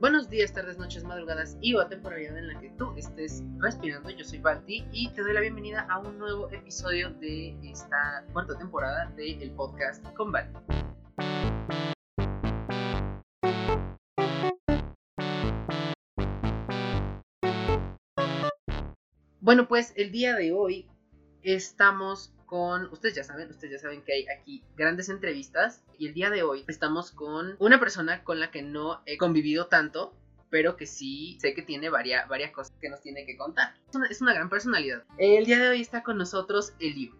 Buenos días, tardes, noches, madrugadas y o temporalidad en la que tú estés respirando. Yo soy Balti y te doy la bienvenida a un nuevo episodio de esta cuarta temporada del podcast con Balti. Bueno, pues el día de hoy estamos con, ustedes ya saben, ustedes ya saben que hay aquí grandes entrevistas y el día de hoy estamos con una persona con la que no he convivido tanto, pero que sí sé que tiene varias, varias cosas que nos tiene que contar. Es una, gran personalidad. El día de hoy está con nosotros Elio.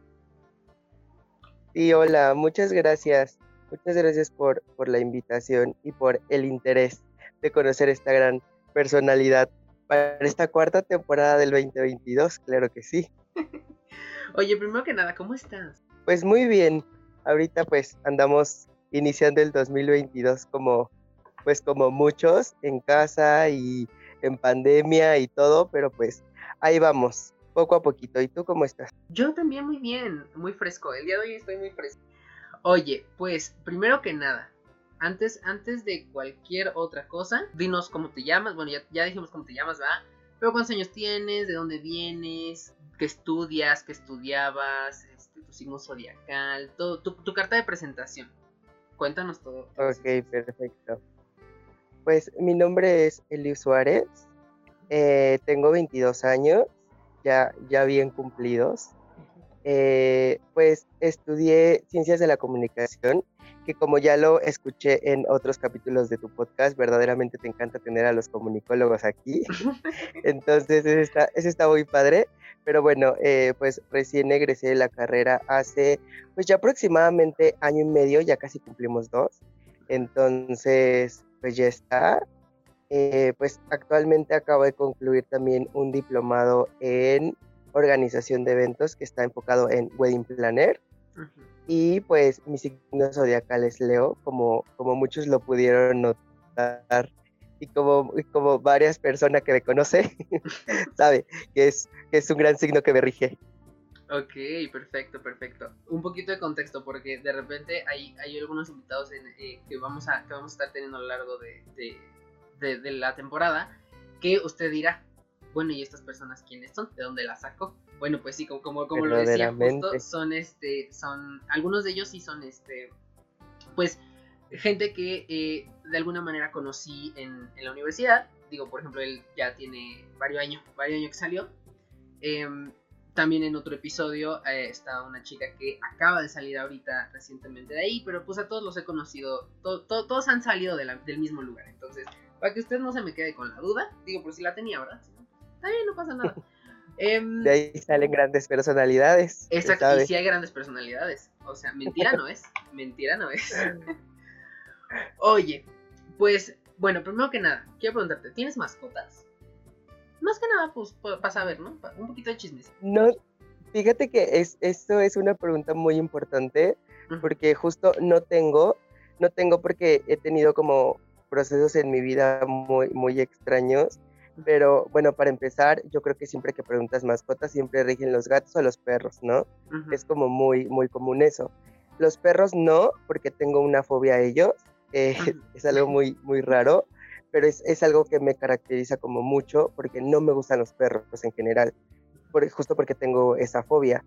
Sí, hola, muchas gracias. Muchas gracias por, por la invitación y por el interés de conocer esta gran personalidad para esta cuarta temporada del 2022, claro que sí. Oye, primero que nada, ¿cómo estás? Pues muy bien. Ahorita pues andamos iniciando el 2022 como pues como muchos en casa y en pandemia y todo, pero pues ahí vamos, poco a poquito. ¿Y tú cómo estás? Yo también muy bien, muy fresco. El día de hoy estoy muy fresco. Oye, pues primero que nada, antes, antes de cualquier otra cosa, dinos cómo te llamas. Bueno, ya, ya dijimos cómo te llamas, ¿va? Pero cuántos años tienes, de dónde vienes, qué estudias, qué estudiaabas, este, tu signo zodiacal, todo, tu, carta de presentación. Cuéntanos todo. Ok, perfecto. Pues mi nombre es Eli Suárez, eh, tengo 22 años, ya, ya bien cumplidos. Eh, pues estudié ciencias de la comunicación, que como ya lo escuché en otros capítulos de tu podcast, verdaderamente te encanta tener a los comunicólogos aquí. Entonces, eso está, eso está muy padre. Pero bueno, eh, pues recién egresé de la carrera hace, pues ya aproximadamente año y medio, ya casi cumplimos dos. Entonces, pues ya está. Eh, pues actualmente acabo de concluir también un diplomado en organización de eventos que está enfocado en Wedding Planner. Y pues mi signo zodiacal es Leo, como, como muchos lo pudieron notar y como, como varias personas que me conocen, sabe que es, que es un gran signo que me rige. Ok, perfecto, perfecto. Un poquito de contexto, porque de repente hay, hay algunos invitados eh, que, vamos a, que vamos a estar teniendo a lo largo de, de, la temporada, que usted dirá, bueno, ¿y estas personas quiénes son? ¿De dónde las saco? Bueno, pues sí, como, como, como lo decía justo, son este, son, algunos de ellos sí son este, pues, gente que eh, de alguna manera conocí en, en, la universidad. Digo, por ejemplo, él ya tiene varios años, varios años que salió. Em, también en otro episodio eh, está una chica que acaba de salir ahorita recientemente de ahí, pero pues a todos los he conocido, todos han salido del mismo lugar. Entonces, para que usted no se me quede con la duda, digo, por si la tenía, ¿verdad? Está bien, no pasa nada. Em, de ahí salen grandes personalidades. Exacto, y sí hay grandes personalidades. O sea, mentira no es, mentira no es. Oye, pues, bueno, primero que nada, quiero preguntarte, ¿tienes mascotas? Más que nada, pues, para saber, ¿no? Un poquito de chismes. No, fíjate que es, esto es una pregunta muy importante, porque justo no tengo, no tengo porque he tenido como procesos en mi vida muy, muy extraños. Pero bueno, para empezar, yo creo que siempre que preguntas mascotas, siempre rigen los gatos o los perros, ¿no? Es como muy, muy común eso. Los perros no, porque tengo una fobia a ellos. Eh, es algo muy, muy raro pero es, es, algo que me caracteriza como mucho porque no me gustan los perros en general, por, justo porque tengo esa fobia.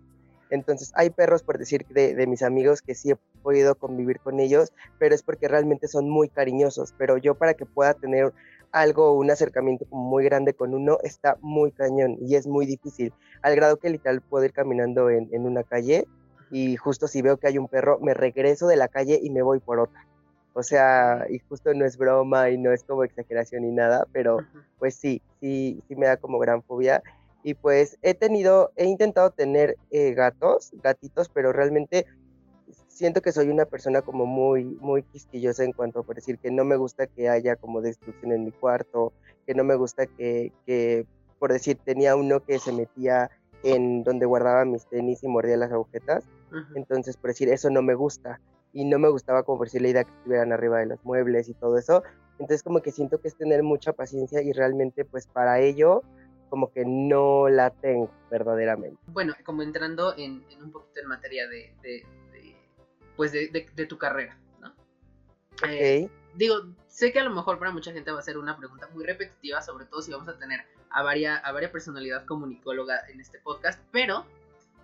Entonces hay perros, por decir, de, de, mis amigos que sí he podido convivir con ellos, pero es porque realmente son muy cariñosos. Pero yo para que pueda tener algo, un acercamiento muy grande con uno, está muy cañón y es muy difícil. Al grado que literal puedo ir caminando en, en una calle y justo si veo que hay un perro, me regreso de la calle y me voy por otra. O sea, y justo no es broma y no es como exageración ni nada, pero pues sí, sí, sí me da como gran fobia. Y pues he tenido, he intentado tener eh, gatos, gatitos, pero realmente siento que soy una persona como muy, muy quisquillosa en cuanto a por decir que no me gusta que haya como destrucción en mi cuarto, que no me gusta que, que por decir, tenía uno que se metía en donde guardaba mis tenis y mordía las agujetas. Entonces, por decir, eso no me gusta y no me gustaba como por si la idea que estuvieran arriba de los muebles y todo eso. Entonces como que siento que es tener mucha paciencia y realmente pues para ello como que no la tengo verdaderamente. Bueno, como entrando en, un poquito en materia de, pues de, tu carrera, ¿no? Eh, digo, sé que a lo mejor para mucha gente va a ser una pregunta muy repetitiva, sobre todo si vamos a tener a varias, a varias personalidad comunicóloga en este podcast, pero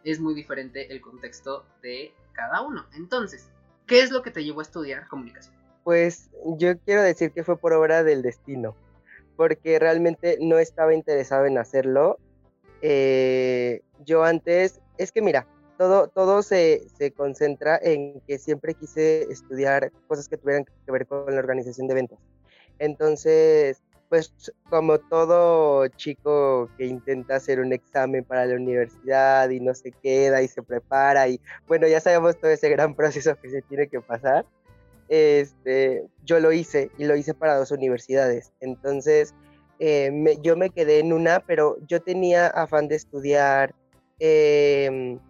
es muy diferente el contexto de cada uno. Entonces, ¿qué es lo que te llevó a estudiar comunicación? Pues yo quiero decir que fue por obra del destino, porque realmente no estaba interesado en hacerlo. Eh, yo antes, es que mira, todo, todo se, se, concentra en que siempre quise estudiar cosas que tuvieran que ver con la organización de eventos. Entonces, pues como todo chico que intenta hacer un examen para la universidad y no se queda y se prepara y bueno, ya sabemos todo ese gran proceso que se tiene que pasar. Este, yo lo hice y lo hice para dos universidades. Entonces, eh, yo me quedé en una, pero yo tenía afán de estudiar em,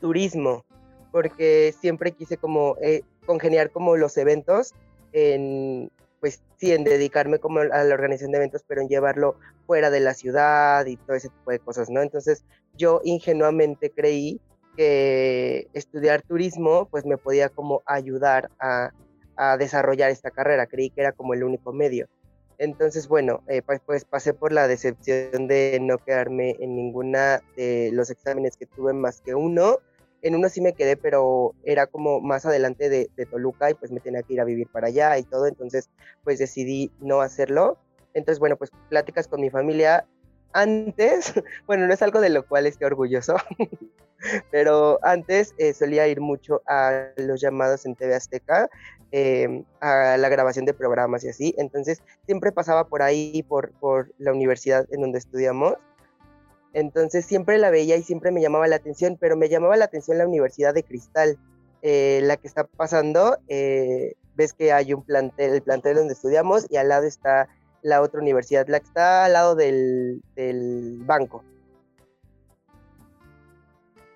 turismo, porque siempre quise como eh, congeniar como los eventos en, pues sí, en dedicarme como a la organización de eventos, pero en llevarlo fuera de la ciudad y todo ese tipo de cosas, ¿no? Entonces yo ingenuamente creí que estudiar turismo pues me podía como ayudar a, a desarrollar esta carrera, creí que era como el único medio. Entonces, bueno, eh, pues, pues, pasé por la decepción de no quedarme en ninguna de los exámenes que tuve más que uno en uno sí me quedé, pero era como más adelante de, Toluca y pues me tenía que ir a vivir para allá y todo, entonces pues decidí no hacerlo. Entonces, bueno, pues pláticas con mi familia antes, bueno, no es algo de lo cual esté orgulloso, pero antes eh, solía ir mucho a los llamados en TV Azteca, em, a la grabación de programas y así, entonces siempre pasaba por ahí, por, por la universidad en donde estudiamos, entonces siempre la veía y siempre me llamaba la atención, pero me llamaba la atención la Universidad de Cristal, eh, la que está pasando. Eh, ves que hay un plantel, el plantel donde estudiamos y al lado está la otra universidad, la que está al lado del, del banco.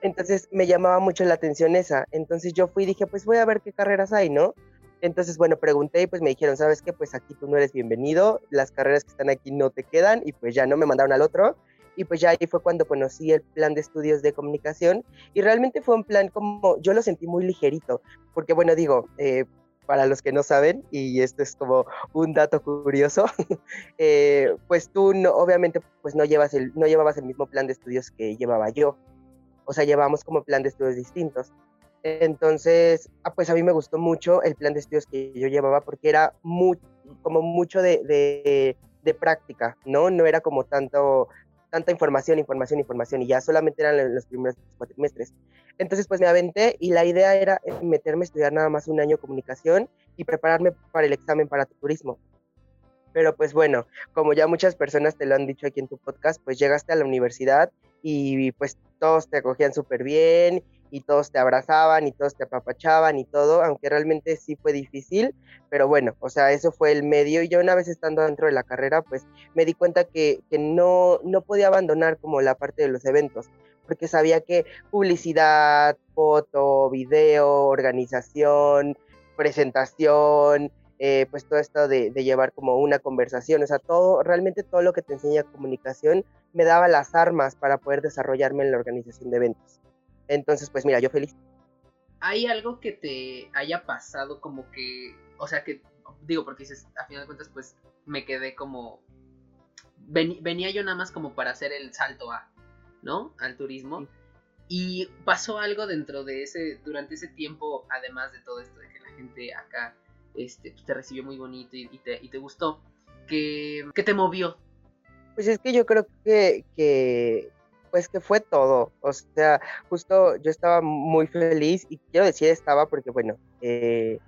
Entonces me llamaba mucho la atención esa. Entonces yo fui y dije, pues voy a ver qué carreras hay, ¿no? Entonces, bueno, pregunté y pues me dijeron, ¿sabes qué? Pues aquí tú no eres bienvenido, las carreras que están aquí no te quedan y pues ya no me mandaron al otro y pues ya ahí fue cuando conocí el plan de estudios de comunicación y realmente fue un plan como, yo lo sentí muy ligerito, porque bueno, digo, eh, para los que no saben, y esto es como un dato curioso, eh, pues tú no, obviamente pues no, llevas el, no llevabas el mismo plan de estudios que llevaba yo, o sea, llevamos como plan de estudios distintos. Entonces, ah, pues a mí me gustó mucho el plan de estudios que yo llevaba porque era muy, como mucho de, práctica, ¿no? No era como tanto tanta información, información, información, y ya solamente eran los primeros cuatrimestres. Entonces, pues me aventé y la idea era meterme a estudiar nada más un año comunicación y prepararme para el examen para turismo. Pero pues bueno, como ya muchas personas te lo han dicho aquí en tu podcast, pues llegaste a la universidad y pues todos te acogían súper bien y todos te abrazaban y todos te apapachaban y todo, aunque realmente sí fue difícil, pero bueno, o sea, eso fue el medio y yo una vez estando dentro de la carrera, pues me di cuenta que, que no, no podía abandonar como la parte de los eventos, porque sabía que publicidad, foto, video, organización, presentación, eh, pues todo esto de, de, llevar como una conversación, o sea, todo, realmente todo lo que te enseña comunicación me daba las armas para poder desarrollarme en la organización de eventos. Entonces, pues mira, yo feliz. ¿Hay algo que te haya pasado como que, o sea, que, digo, porque dices, a final de cuentas, pues me quedé como, venía yo nada más como para hacer el salto a, ¿no? Al turismo. Y pasó algo dentro de ese, durante ese tiempo, además de todo esto, de que la gente acá este, pues, te recibió muy bonito y, te, y te, gustó, que, que, te movió. Pues es que yo creo que, que pues que fue todo. O sea, justo yo estaba muy feliz y quiero decir estaba porque, bueno, eh,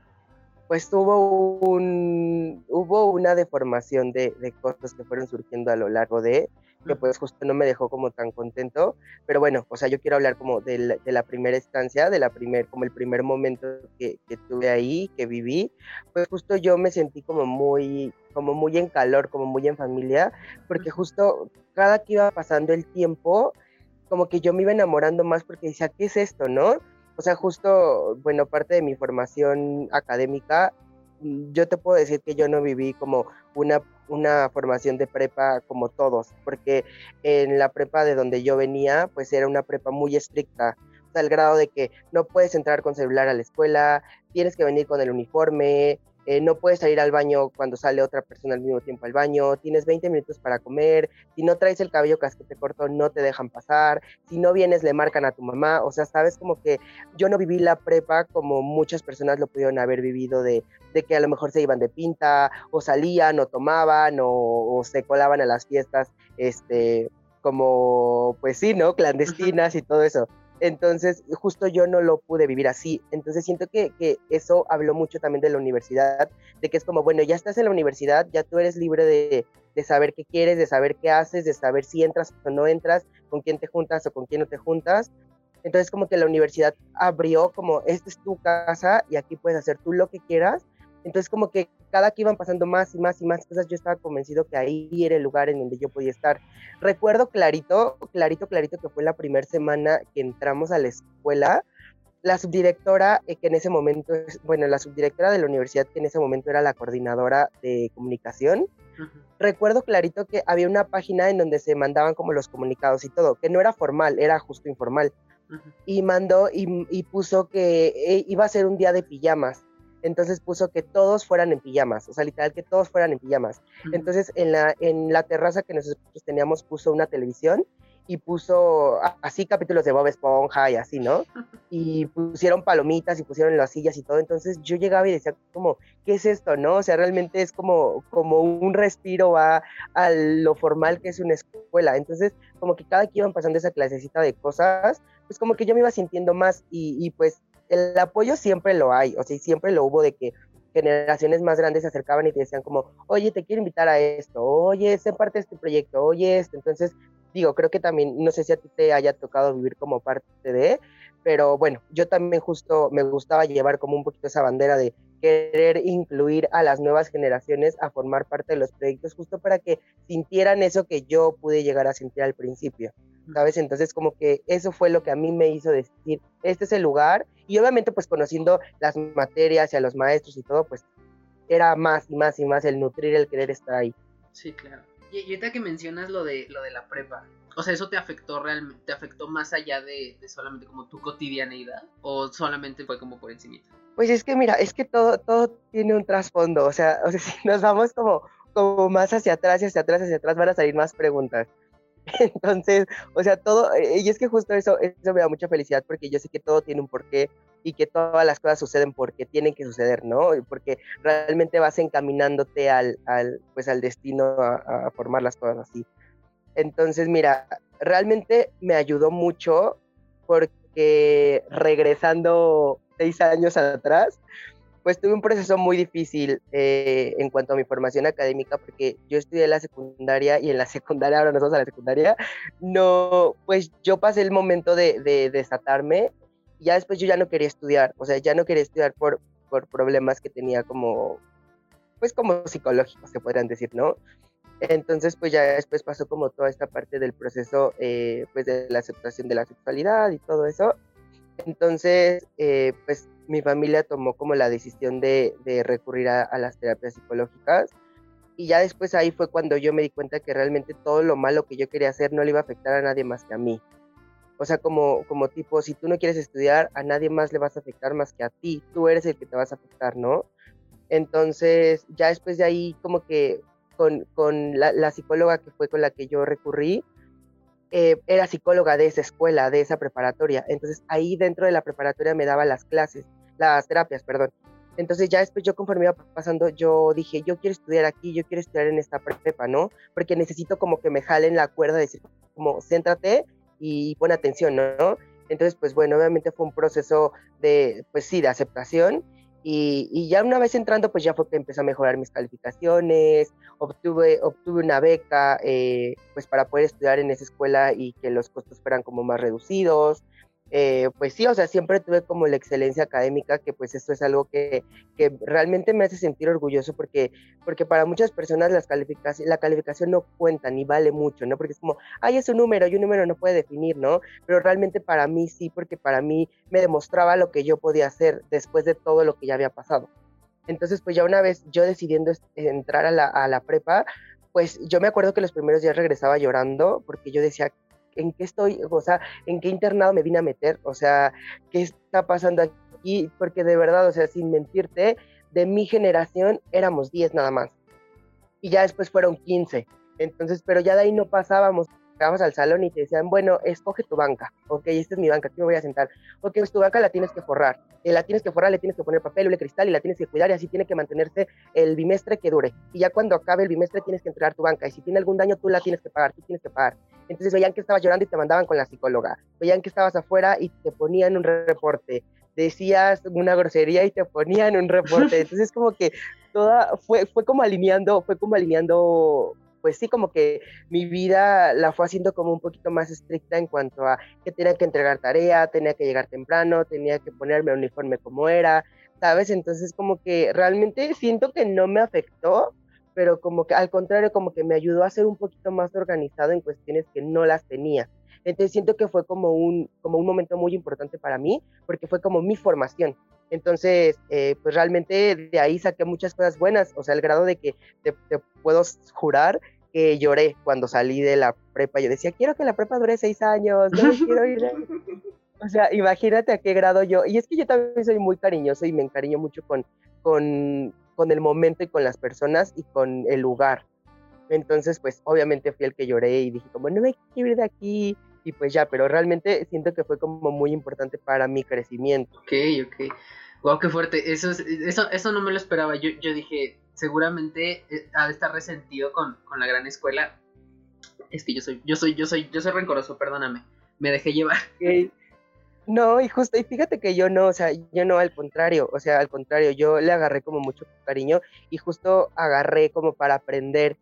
pues hubo, un, hubo una deformación de, de, cosas que fueron surgiendo a lo largo de, que pues justo no me dejó como tan contento, pero bueno, o sea, yo quiero hablar como de la, de la primera estancia, de la primer, como el primer momento que, que, tuve ahí, que viví, pues justo yo me sentí como muy, como muy en calor, como muy en familia, porque justo cada que iba pasando el tiempo, como que yo me iba enamorando más porque decía, ¿qué es esto, no? O sea, justo, bueno, parte de mi formación académica, yo te puedo decir que yo no viví como una, una formación de prepa como todos, porque en la prepa de donde yo venía, pues era una prepa muy estricta, al grado de que no puedes entrar con celular a la escuela, tienes que venir con el uniforme, eh, no puedes salir al baño cuando sale otra persona al mismo tiempo al baño, tienes 20 minutos para comer, si no traes el cabello casquete corto no te dejan pasar, si no vienes le marcan a tu mamá, o sea, sabes como que yo no viví la prepa como muchas personas lo pudieron haber vivido de, de que a lo mejor se iban de pinta o salían o tomaban o, o se colaban a las fiestas, este, como, pues sí, ¿no? Clandestinas y todo eso. Entonces, justo yo no lo pude vivir así. Entonces, siento que, eso habló mucho también de la universidad, de que es como, bueno, ya estás en la universidad, ya tú eres libre de, saber qué quieres, de saber qué haces, de saber si entras o no entras, con quién te juntas o con quién no te juntas. Entonces, como que la universidad abrió como, esta es tu casa y aquí puedes hacer tú lo que quieras. Entonces, como que cada que iban pasando más y más y más cosas, yo estaba convencido que ahí era el lugar en donde yo podía estar. Recuerdo clarito, clarito, clarito que fue la primera semana que entramos a la escuela. La subdirectora, eh, que en ese momento, bueno, la subdirectora de la universidad, que en ese momento era la coordinadora de comunicación, recuerdo clarito que había una página en donde se mandaban como los comunicados y todo, que no era formal, era justo informal. Y mandó y, y puso que eh, iba a ser un día de pijamas entonces puso que todos fueran en pijamas, o sea, literal que todos fueran en pijamas. Entonces en la, en la terraza que nosotros teníamos puso una televisión y puso así capítulos de Bob Esponja y así, ¿no? Y pusieron palomitas y pusieron las sillas y todo. Entonces yo llegaba y decía como, ¿qué es esto, no? O sea, realmente es como, como un respiro a, a lo formal que es una escuela. Entonces, como que cada que iban pasando esa clasecita de cosas, pues como que yo me iba sintiendo más y, y pues el apoyo siempre lo hay, o sea, siempre lo hubo de que generaciones más grandes se acercaban y te decían como, oye, te quiero invitar a esto, oye, sé parte de este proyecto, oye, esto. Entonces, digo, creo que también, no sé si a ti te haya tocado vivir como parte de, pero bueno, yo también justo me gustaba llevar como un poquito esa bandera de querer incluir a las nuevas generaciones a formar parte de los proyectos, justo para que sintieran eso que yo pude llegar a sentir al principio. ¿Sabes? Entonces como que eso fue lo que a mí me hizo decir, este es el lugar, y obviamente pues conociendo las materias y a los maestros y todo, pues era más y más y más el nutrir, el querer estar ahí. Sí, claro. Y, ahorita que mencionas lo de, lo de la prepa, o sea, ¿eso te afectó realmente, te afectó más allá de, solamente como tu cotidianeidad? ¿O solamente fue como por encima? Pues es que mira, es que todo, todo tiene un trasfondo, o sea, o sea, si nos vamos como, como más hacia atrás y hacia atrás, hacia atrás, van a salir más preguntas. Entonces, o sea, todo, eh, y es que justo eso, eso me da mucha felicidad porque yo sé que todo tiene un porqué y que todas las cosas suceden porque tienen que suceder, ¿no? Porque realmente vas encaminándote al, al pues al destino a, a, formar las cosas así. Entonces, mira, realmente me ayudó mucho porque regresando seis años atrás, pues tuve un proceso muy difícil eh, en cuanto a mi formación académica, porque yo estudié la secundaria y en la secundaria, ahora nos vamos a la secundaria, no, pues yo pasé el momento de, de, desatarme y ya después yo ya no quería estudiar, o sea, ya no quería estudiar por, por problemas que tenía como, pues como psicológicos, se podrían decir, ¿no? Entonces, pues ya después pasó como toda esta parte del proceso, eh, pues de la aceptación de la sexualidad y todo eso. Entonces, eh, pues mi familia tomó como la decisión de, recurrir a, las terapias psicológicas. Y ya después ahí fue cuando yo me di cuenta que realmente todo lo malo que yo quería hacer no le iba a afectar a nadie más que a mí. O sea, como, como tipo, si tú no quieres estudiar, a nadie más le vas a afectar más que a ti. Tú eres el que te vas a afectar, ¿no? Entonces, ya después de ahí, como que con, con la, la, psicóloga que fue con la que yo recurrí, eh, era psicóloga de esa escuela, de esa preparatoria. Entonces ahí dentro de la preparatoria me daba las clases, las terapias, perdón. Entonces ya después yo conforme iba pasando, yo dije, yo quiero estudiar aquí, yo quiero estudiar en esta prepa, ¿no? Porque necesito como que me jalen la cuerda, decir, como, céntrate y pon atención, ¿no? Entonces, pues bueno, obviamente fue un proceso de, pues sí, de aceptación y, ya una vez entrando, pues ya fue que empezó a mejorar mis calificaciones, obtuve, obtuve una beca, eh, pues para poder estudiar en esa escuela y que los costos fueran como más reducidos. Eh, pues sí, o sea, siempre tuve como la excelencia académica, que pues esto es algo que, que realmente me hace sentir orgulloso porque, porque para muchas personas las calificaciones, la calificación no cuenta ni vale mucho, ¿no? Porque es como, ay, es un número y un número no puede definir, ¿no? Pero realmente para mí sí, porque para mí me demostraba lo que yo podía hacer después de todo lo que ya había pasado. Entonces, pues ya una vez yo decidiendo entrar a la, a la prepa, pues yo me acuerdo que los primeros días regresaba llorando porque yo decía, en qué estoy, o sea, en qué internado me vine a meter, o sea, qué está pasando aquí, porque de verdad, o sea, sin mentirte, de mi generación éramos 10 nada más. Y ya después fueron 15. Entonces, pero ya de ahí no pasábamos llegabas al salón y te decían, bueno, escoge tu banca, ok, esta es mi banca, aquí me voy a sentar, ok, pues tu banca la tienes que forrar, eh, la tienes que forrar, le tienes que poner papel, de cristal y la tienes que cuidar y así tiene que mantenerse el bimestre que dure. Y ya cuando acabe el bimestre tienes que entregar tu banca y si tiene algún daño tú la tienes que pagar, tú tienes que pagar. Entonces veían que estabas llorando y te mandaban con la psicóloga, veían que estabas afuera y te ponían un reporte, decías una grosería y te ponían un reporte. Entonces como que toda fue, fue como alineando, fue como alineando pues sí, como que mi vida la fue haciendo como un poquito más estricta en cuanto a que tenía que entregar tarea, tenía que llegar temprano, tenía que ponerme uniforme como era, ¿sabes? Entonces como que realmente siento que no me afectó, pero como que al contrario, como que me ayudó a ser un poquito más organizado en cuestiones que no las tenía. Entonces siento que fue como un, como un momento muy importante para mí, porque fue como mi formación. Entonces, eh, pues realmente de ahí saqué muchas cosas buenas, o sea, el grado de que te, puedo jurar que lloré cuando salí de la prepa. Yo decía, quiero que la prepa dure seis años, no quiero ir. O sea, imagínate a qué grado yo. Y es que yo también soy muy cariñoso y me encariño mucho con, con, con el momento y con las personas y con el lugar. Entonces, pues obviamente fui el que lloré y dije, como, no me quiero ir de aquí. Y pues ya, pero realmente siento que fue como muy importante para mi crecimiento. Ok, ok. Wow, qué fuerte. Eso, eso, eso no me lo esperaba. Yo, yo dije, seguramente eh, ha de estar resentido con, con, la gran escuela. Es que yo soy, yo soy, yo soy, yo soy rencoroso, perdóname. Me dejé llevar. No, y justo, y fíjate que yo no, o sea, yo no, al contrario, o sea, al contrario, yo le agarré como mucho cariño y justo agarré como para aprender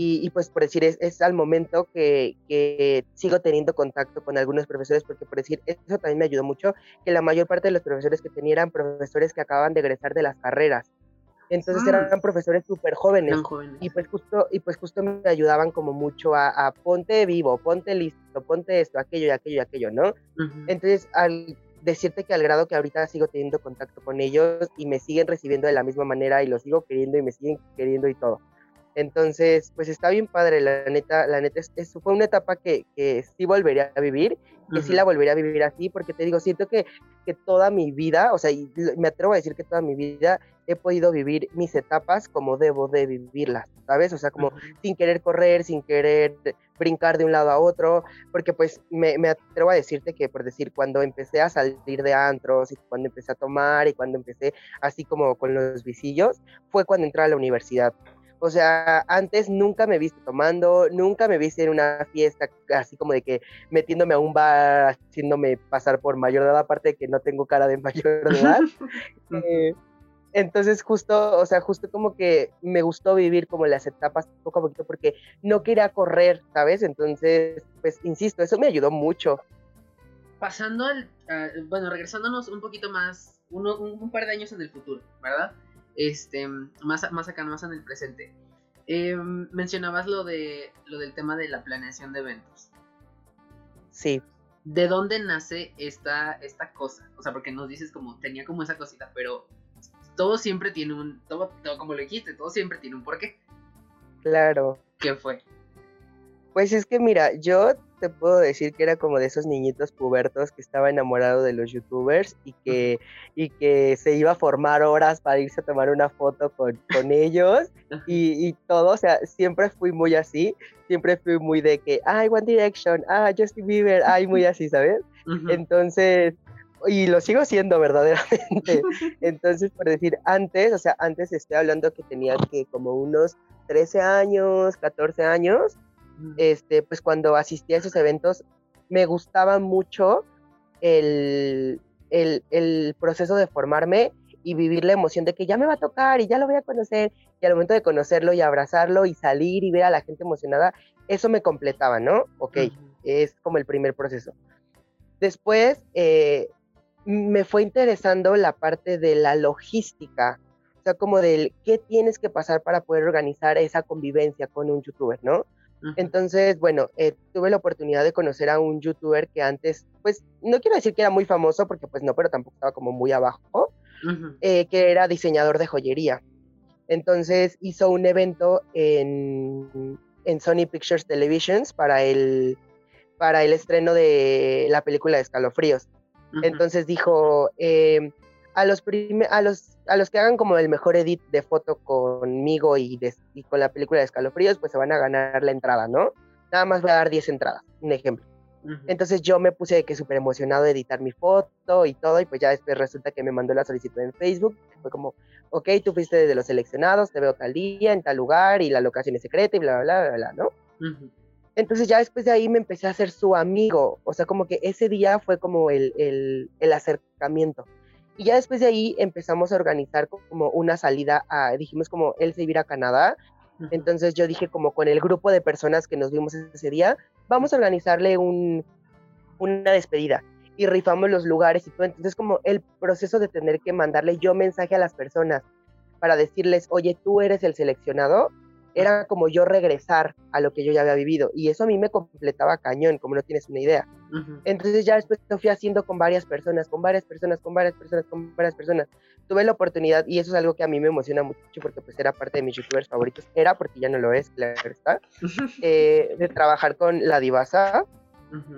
y, pues por decir, es, es al momento que, que, sigo teniendo contacto con algunos profesores, porque por decir, eso también me ayudó mucho, que la mayor parte de los profesores que tenía eran profesores que acaban de egresar de las carreras. Entonces ah. eran profesores súper jóvenes, Y pues justo, y pues justo me ayudaban como mucho a, ponte vivo, ponte listo, ponte esto, aquello y aquello y aquello, ¿no? Entonces, al decirte que al grado que ahorita sigo teniendo contacto con ellos y me siguen recibiendo de la misma manera y los sigo queriendo y me siguen queriendo y todo. Entonces, pues está bien padre, la neta, la neta, es, fue una etapa que, que, sí volvería a vivir, que sí la volvería a vivir así, porque te digo, siento que, que toda mi vida, o sea, y me atrevo a decir que toda mi vida he podido vivir mis etapas como debo de vivirlas, ¿sabes? O sea, como sin querer correr, sin querer brincar de un lado a otro, porque pues me, me, atrevo a decirte que, por decir, cuando empecé a salir de antros y cuando empecé a tomar y cuando empecé así como con los visillos, fue cuando entré a la universidad. O sea, antes nunca me viste tomando, nunca me viste en una fiesta así como de que metiéndome a un bar, haciéndome pasar por mayor de edad, aparte de que no tengo cara de mayor de edad. Eh, entonces justo, o sea, justo como que me gustó vivir como las etapas poco a poquito porque no quería correr, ¿sabes? Entonces, pues, insisto, eso me ayudó mucho. Pasando al, bueno, regresándonos un poquito más, un par de años en el futuro, ¿verdad? Este, más, más acá, más en el presente. Em, mencionabas lo, de, lo del tema de la planeación de eventos. Sí. ¿De dónde nace esta, esta cosa? O sea, porque nos dices como, tenía como esa cosita, pero todo siempre tiene un, todo, todo como lo dijiste, todo siempre tiene un porqué. Claro. ¿Qué fue? Pues es que mira, yo te puedo decir que era como de esos niñitos pubertos que estaba enamorado de los youtubers y que, y que se iba a formar horas para irse a tomar una foto con, con ellos y, y, todo, o sea, siempre fui muy así, siempre fui muy de que, ay, One Direction, ah, Justin Bieber, ay, muy así, ¿sabes? Entonces, y lo sigo siendo verdaderamente. Entonces, por decir, antes, o sea, antes estoy hablando que tenía que como unos 13 años, 14 años, este, pues cuando asistía a esos eventos, me gustaba mucho el, el, proceso de formarme y vivir la emoción de que ya me va a tocar y ya lo voy a conocer. Y al momento de conocerlo y abrazarlo y salir y ver a la gente emocionada, eso me completaba, ¿no? Ok, es como el primer proceso. Después eh, me fue interesando la parte de la logística, o sea, como del qué tienes que pasar para poder organizar esa convivencia con un youtuber, ¿no? Entonces, bueno, eh, tuve la oportunidad de conocer a un youtuber que antes, pues, no quiero decir que era muy famoso, porque pues no, pero tampoco estaba como muy abajo, eh, que era diseñador de joyería. Entonces hizo un evento en, en Sony Pictures Televisions para el, para el estreno de la película de Escalofríos. Entonces dijo, em, a los, a los, a los que hagan como el mejor edit de foto conmigo y, y con la película de escalofríos, pues se van a ganar la entrada, ¿no? Nada más voy a dar 10 entradas, un ejemplo. Entonces yo me puse de que súper emocionado de editar mi foto y todo, y pues ya después resulta que me mandó la solicitud en Facebook. Fue como, ok, tú fuiste de los seleccionados, te veo tal día, en tal lugar, y la locación es secreta, y bla, bla, bla, bla, ¿no? Entonces ya después de ahí me empecé a hacer su amigo, o sea, como que ese día fue como el, el, el acercamiento. Y ya después de ahí empezamos a organizar como una salida a, dijimos como él se iba a Canadá, entonces yo dije como con el grupo de personas que nos vimos ese día, vamos a organizarle un, una despedida y rifamos los lugares y todo. Entonces como el proceso de tener que mandarle yo mensaje a las personas para decirles, oye, tú eres el seleccionado, era como yo regresar a lo que yo ya había vivido. Y eso a mí me completaba cañón, como no tienes una idea. Entonces ya después lo fui haciendo con varias personas, con varias personas, con varias personas, con varias personas. Tuve la oportunidad, y eso es algo que a mí me emociona mucho, porque pues era parte de mis youtubers favoritos, era porque ya no lo es, claro está, eh, de trabajar con La Divasa.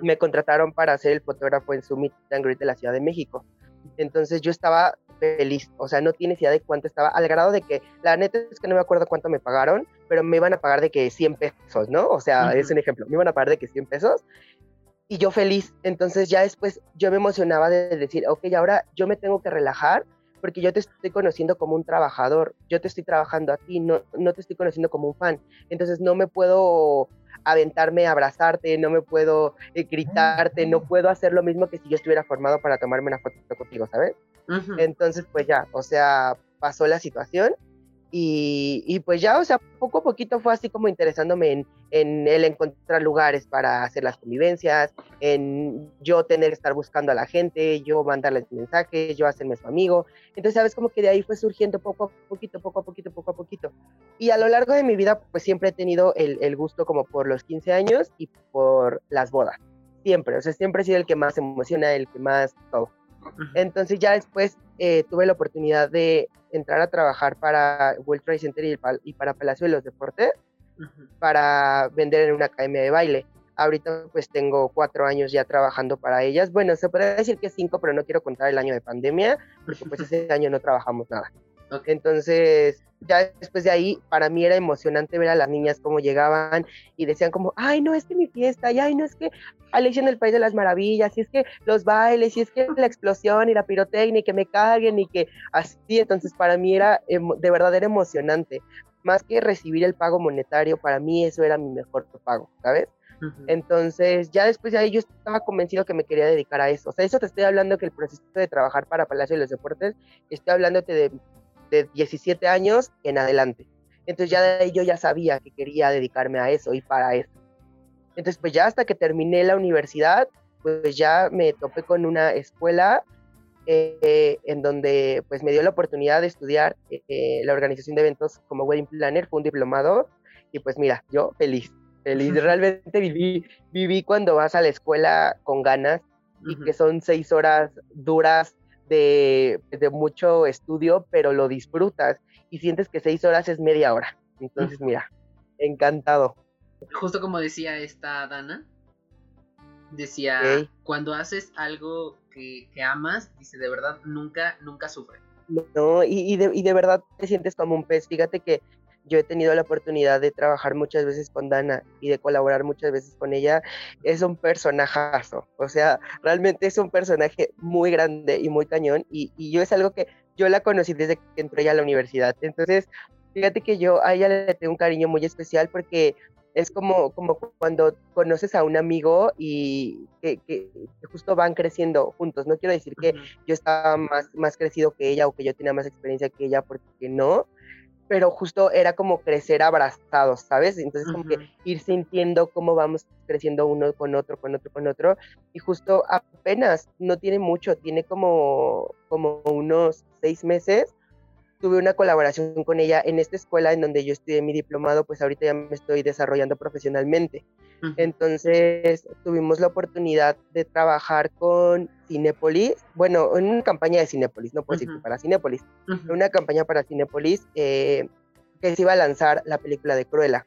Me contrataron para ser el fotógrafo en su Meet and Greet de la Ciudad de México. Entonces yo estaba feliz, o sea, no tienes idea de cuánto estaba, al grado de que, la neta es que no me acuerdo cuánto me pagaron, pero me iban a pagar de que 100 pesos, ¿no? O sea, es un ejemplo, me iban a pagar de que 100 pesos y yo feliz. Entonces ya después yo me emocionaba de decir, ok, ahora yo me tengo que relajar porque yo te estoy conociendo como un trabajador, yo te estoy trabajando a ti, no, no te estoy conociendo como un fan. Entonces no me puedo aventarme abrazarte, no me puedo eh, gritarte, no puedo hacer lo mismo que si yo estuviera formado para tomarme una foto contigo, ¿sabes? Entonces, pues ya, o sea, pasó la situación y, pues ya, o sea, poco a poquito fue así como interesándome en, en, el encontrar lugares para hacer las convivencias, en yo tener que estar buscando a la gente, yo mandarles mensajes, yo hacerme su amigo. Entonces, sabes, como que de ahí fue surgiendo poco a poquito, poco a poquito, poco a poquito. Y a lo largo de mi vida, pues siempre he tenido el, el gusto como por los 15 años y por las bodas. Siempre, o sea, siempre he sido el que más emociona, el que más todo. Entonces ya después eh, tuve la oportunidad de entrar a trabajar para World Trade Center y, para Palacio de los Deportes para vender en una academia de baile. Ahorita pues tengo cuatro años ya trabajando para ellas. Bueno, se puede decir que cinco, pero no quiero contar el año de pandemia, porque pues ese año no trabajamos nada. Entonces, ya después de ahí, para mí era emocionante ver a las niñas cómo llegaban y decían como, ay, no, es que mi fiesta, y ay, no, es que Alicia en el País de las Maravillas, y es que los bailes, y es que la explosión y la pirotecnia, y que me caguen, y que así, entonces para mí era, de verdad era emocionante. Más que recibir el pago monetario, para mí eso era mi mejor pago, ¿sabes? Entonces, ya después de ahí yo estaba convencido que me quería dedicar a eso. O sea, eso te estoy hablando que el proceso de trabajar para Palacio de los Deportes, estoy hablándote de de 17 años en adelante. Entonces ya de ahí yo ya sabía que quería dedicarme a eso y para eso. Entonces pues ya hasta que terminé la universidad, pues ya me topé con una escuela eh, en donde pues me dio la oportunidad de estudiar eh, la organización de eventos como wedding planner, fue un diplomado y pues mira, yo feliz, feliz, realmente viví, viví cuando vas a la escuela con ganas y que son seis horas duras de, mucho estudio, pero lo disfrutas y sientes que seis horas es media hora. Entonces, mira, encantado. Justo como decía esta Dana, decía, cuando haces algo que, amas, dice, de verdad, nunca, nunca sufre. No, y, de, y de verdad te sientes como un pez. Fíjate que yo he tenido la oportunidad de trabajar muchas veces con Dana y de colaborar muchas veces con ella. Es un personajazo, o sea, realmente es un personaje muy grande y muy cañón y, yo es algo que yo la conocí desde que entré a la universidad. Entonces, fíjate que yo a ella le tengo un cariño muy especial porque es como, como cuando conoces a un amigo y que, justo van creciendo juntos. No quiero decir que yo estaba más, más crecido que ella o que yo tenía más experiencia que ella, porque no, pero justo era como crecer abrazados, ¿sabes? Entonces como que ir sintiendo cómo vamos creciendo uno con otro, con otro, con otro, y justo apenas, no tiene mucho, tiene como, como unos seis meses, tuve una colaboración con ella en esta escuela en donde yo estudié mi diplomado, pues ahorita ya me estoy desarrollando profesionalmente. Entonces tuvimos la oportunidad de trabajar con Cinepolis, bueno, en una campaña de Cinepolis, no puedo decir para Cinepolis, una campaña para Cinepolis eh, que se iba a lanzar la película de Cruella.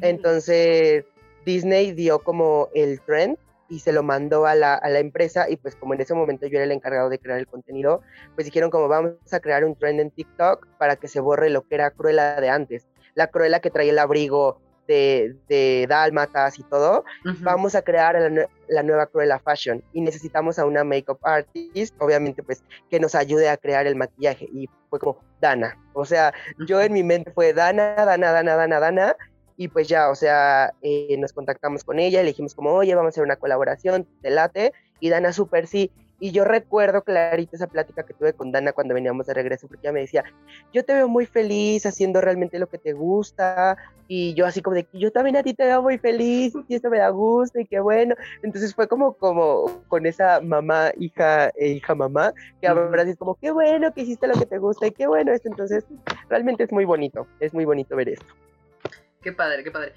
Entonces Disney dio como el trend y se lo mandó a la, a la, empresa y pues como en ese momento yo era el encargado de crear el contenido, pues dijeron como vamos a crear un trend en TikTok para que se borre lo que era Cruella de antes, la Cruella que traía el abrigo de, de dálmatas y todo, vamos a crear la, la, nueva Cruella Fashion y necesitamos a una makeup artist, obviamente pues que nos ayude a crear el maquillaje y fue como Dana, o sea, yo en mi mente fue Dana, Dana, Dana, Dana, Dana y pues ya, o sea, eh, nos contactamos con ella, le dijimos como, oye, vamos a hacer una colaboración, te late, y Dana súper sí, y yo recuerdo clarito esa plática que tuve con Dana cuando veníamos de regreso, porque ella me decía, yo te veo muy feliz haciendo realmente lo que te gusta, y yo así como de, yo también a ti te veo muy feliz, y esto me da gusto, y qué bueno. Entonces fue como, como con esa mamá, hija, e hija, mamá, que ahora es como, qué bueno que hiciste lo que te gusta, y qué bueno esto. Entonces, realmente es muy bonito, es muy bonito ver esto. Qué padre, qué padre.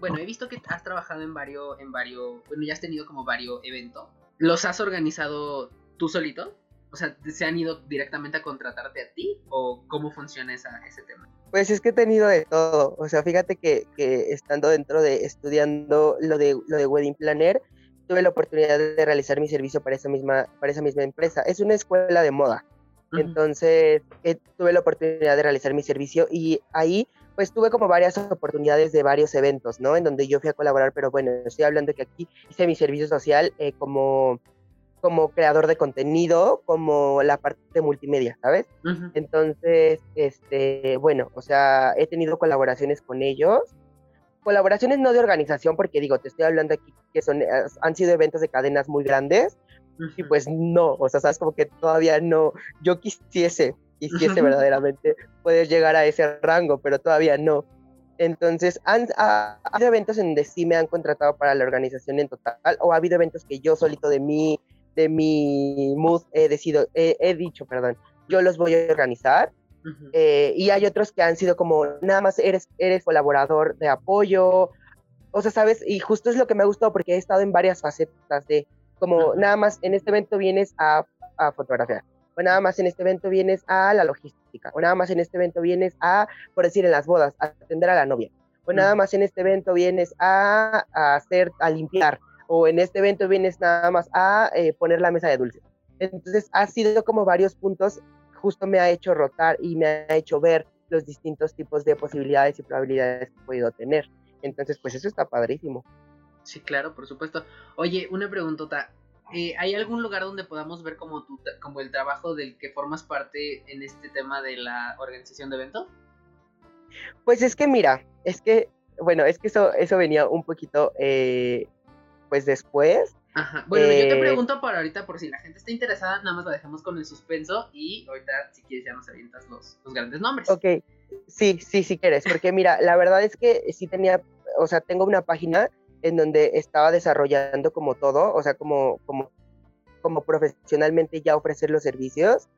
Bueno, he visto que has trabajado en varios, en varios, bueno, ya has tenido como varios eventos ¿Los has organizado tú solito? O sea, ¿se han ido directamente a contratarte a ti? ¿O cómo funciona esa, ese tema? Pues es que he tenido de todo. O sea, fíjate que, que estando dentro de estudiando lo de, lo de Wedding Planner, tuve la oportunidad de realizar mi servicio para esa misma, para esa misma empresa. Es una escuela de moda. Entonces, eh, tuve la oportunidad de realizar mi servicio y ahí pues tuve como varias oportunidades de varios eventos, ¿no? En donde yo fui a colaborar, pero bueno, estoy hablando de que aquí hice mi servicio social eh, como, como creador de contenido, como la parte multimedia, ¿sabes? Entonces, este, bueno, o sea, he tenido colaboraciones con ellos. Colaboraciones no de organización, porque digo, te estoy hablando aquí que son, han sido eventos de cadenas muy grandes, y pues no, o sea, sabes como que todavía no, yo quisiese, quisiese verdaderamente poder llegar a ese rango, pero todavía no. Entonces, han, ha, habido eventos en donde sí me han contratado para la organización en total, o ha habido eventos que yo solito de mi, de mi mood he decidido, he, dicho, perdón, yo los voy a organizar. Eh, y hay otros que han sido como, nada más eres, eres colaborador de apoyo, o sea, ¿sabes? Y justo es lo que me ha gustado porque he estado en varias facetas de, como, nada más en este evento vienes a, a fotografiar, o nada más en este evento vienes a la logística, o nada más en este evento vienes a, por decir, en las bodas, a atender a la novia, o nada más en este evento vienes a, hacer, a limpiar, o en este evento vienes nada más a eh, poner la mesa de dulces. Entonces, ha sido como varios puntos, justo me ha hecho rotar y me ha hecho ver los distintos tipos de posibilidades y probabilidades que he podido tener. Entonces, pues eso está padrísimo. Sí, claro, por supuesto. Oye, una preguntota. Eh, ¿hay algún lugar donde podamos ver como, tu, como el trabajo del que formas parte en este tema de la organización de eventos? Pues es que mira, es que, bueno, es que eso, eso venía un poquito, eh, pues después. Ajá. Bueno, yo te eh, pregunto por ahorita, por si la gente está interesada, nada más la dejamos con el suspenso y ahorita, si quieres, ya nos avientas los, los grandes nombres. Ok, sí, sí, si quieres, porque mira, la verdad es que sí tenía, o sea, tengo una página en donde estaba desarrollando como todo, o sea, como, como, como profesionalmente ya ofrecer los servicios,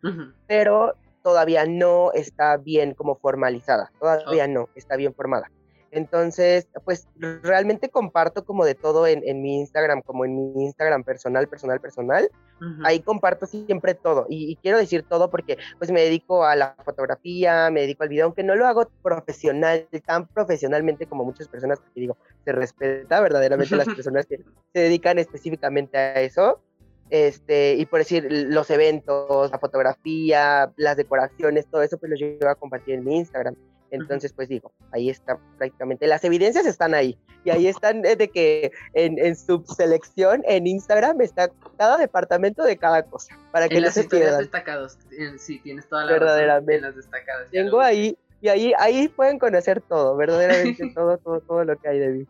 pero todavía no está bien como formalizada, todavía no está bien formada. Entonces, pues realmente comparto como de todo en, en mi Instagram, como en mi Instagram personal, personal, personal. Ahí comparto siempre todo. Y, quiero decir todo porque pues me dedico a la fotografía, me dedico al video, aunque no lo hago profesional, tan profesionalmente como muchas personas, porque digo, se respeta verdaderamente las personas que se dedican específicamente a eso. Este, y por decir, los eventos, la fotografía, las decoraciones, todo eso, pues lo llevo a compartir en mi Instagram. Entonces, pues digo, ahí está prácticamente, las evidencias están ahí. Y ahí están eh, de que en, en subselección en Instagram está cada departamento de cada cosa. Para que en no las se historias destacados, sí, tienes toda la verdaderamente. Razón, en las destacadas. Tengo ahí, y ahí, ahí pueden conocer todo, verdaderamente todo, todo, todo lo que hay de mí.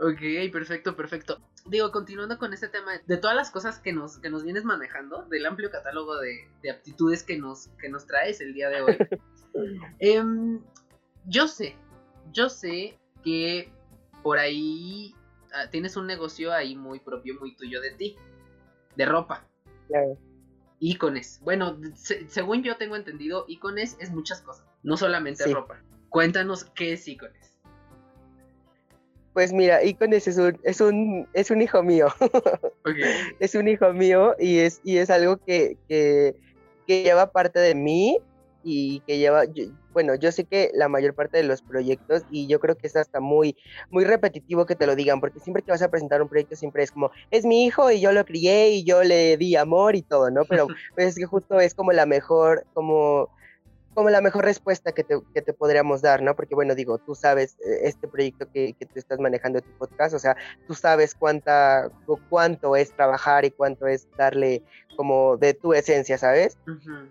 Ok, perfecto, perfecto. Digo, continuando con este tema, de todas las cosas que nos, que nos vienes manejando, del amplio catálogo de, de aptitudes que nos, que nos traes el día de hoy, Em, yo sé, yo sé que por ahí ah, tienes un negocio ahí muy propio, muy tuyo de ti, de ropa. Claro. Icones. Bueno, según yo tengo entendido, Icones es muchas cosas, no solamente ropa. Cuéntanos qué es Icones. Pues mira, Icones es un, es un, es un hijo mío. es un hijo mío y es, y es algo que, que, que lleva parte de mí y que lleva, bueno, yo sé que la mayor parte de los proyectos y yo creo que es hasta muy, muy repetitivo que te lo digan, porque siempre que vas a presentar un proyecto siempre es como, es mi hijo y yo lo crié y yo le di amor y todo, ¿no? Pero pues, es que justo es como la mejor, como como la mejor respuesta que te, que te, podríamos dar, ¿no? Porque bueno, digo, tú sabes eh, este proyecto que, que tú estás manejando tu podcast, o sea, tú sabes cuánta, cuánto es trabajar y cuánto es darle como de tu esencia, ¿sabes?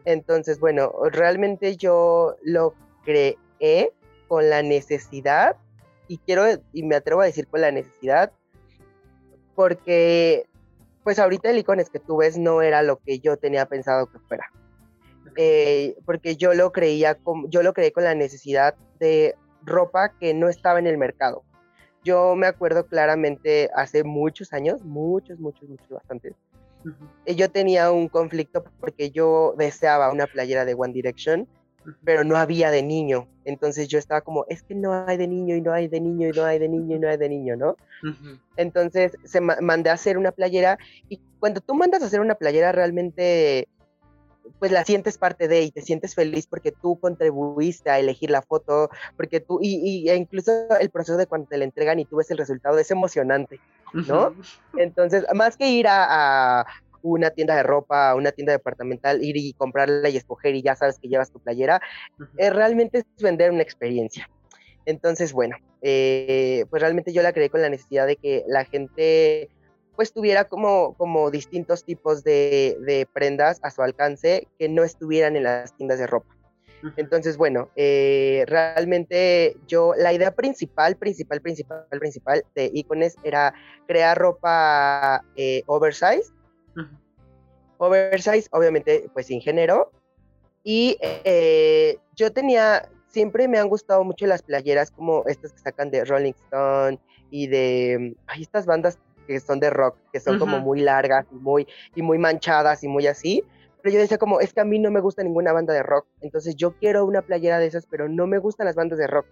Entonces, bueno, realmente yo lo creé con la necesidad, y quiero, y me atrevo a decir con la necesidad, porque pues ahorita el icones que tú ves no era lo que yo tenía pensado que fuera. Eh, porque yo lo creía, yo lo creé con la necesidad de ropa que no estaba en el mercado. Yo me acuerdo claramente hace muchos años, muchos, muchos, muchos, bastantes. Eh, yo tenía un conflicto porque yo deseaba una playera de One Direction, pero no había de niño. Entonces yo estaba como, es que no hay de niño y no hay de niño y no hay de niño y no hay de niño, ¿no? Entonces se mandé a hacer una playera y cuando tú mandas a hacer una playera realmente pues la sientes parte de y te sientes feliz porque tú contribuiste a elegir la foto, porque tú, y, e incluso el proceso de cuando te la entregan y tú ves el resultado es emocionante, ¿no? Entonces, más que ir a, una tienda de ropa, una tienda departamental, ir y comprarla y escoger y ya sabes que llevas tu playera, eh, realmente es vender una experiencia. Entonces, bueno, eh, pues realmente yo la creé con la necesidad de que la gente pues tuviera como, como distintos tipos de, prendas a su alcance que no estuvieran en las tiendas de ropa. Entonces, bueno, eh, realmente yo, la idea principal, principal, principal, principal de Icones era crear ropa eh, oversize. Oversize, obviamente, pues sin género. Y eh, yo tenía, siempre me han gustado mucho las playeras como estas que sacan de Rolling Stone y de ay, estas bandas que son de rock, que son como muy largas y muy, y muy manchadas y muy así. Pero yo decía como, es que a mí no me gusta ninguna banda de rock, entonces yo quiero una playera de esas, pero no me gustan las bandas de rock.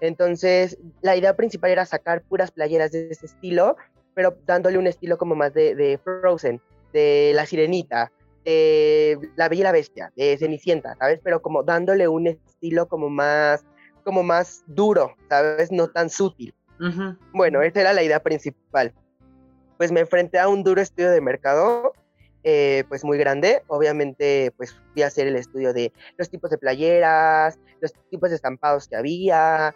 Entonces, la idea principal era sacar puras playeras de ese estilo, pero dándole un estilo como más de, de Frozen, de La Sirenita, de La Bella y la Bestia, de Cenicienta, ¿sabes? Pero como dándole un estilo como más, como más duro, ¿sabes? No tan sutil. Bueno, esa era la idea principal pues me enfrenté a un duro estudio de mercado, eh, pues muy grande. Obviamente, pues fui a hacer el estudio de los tipos de playeras, los tipos de estampados que había,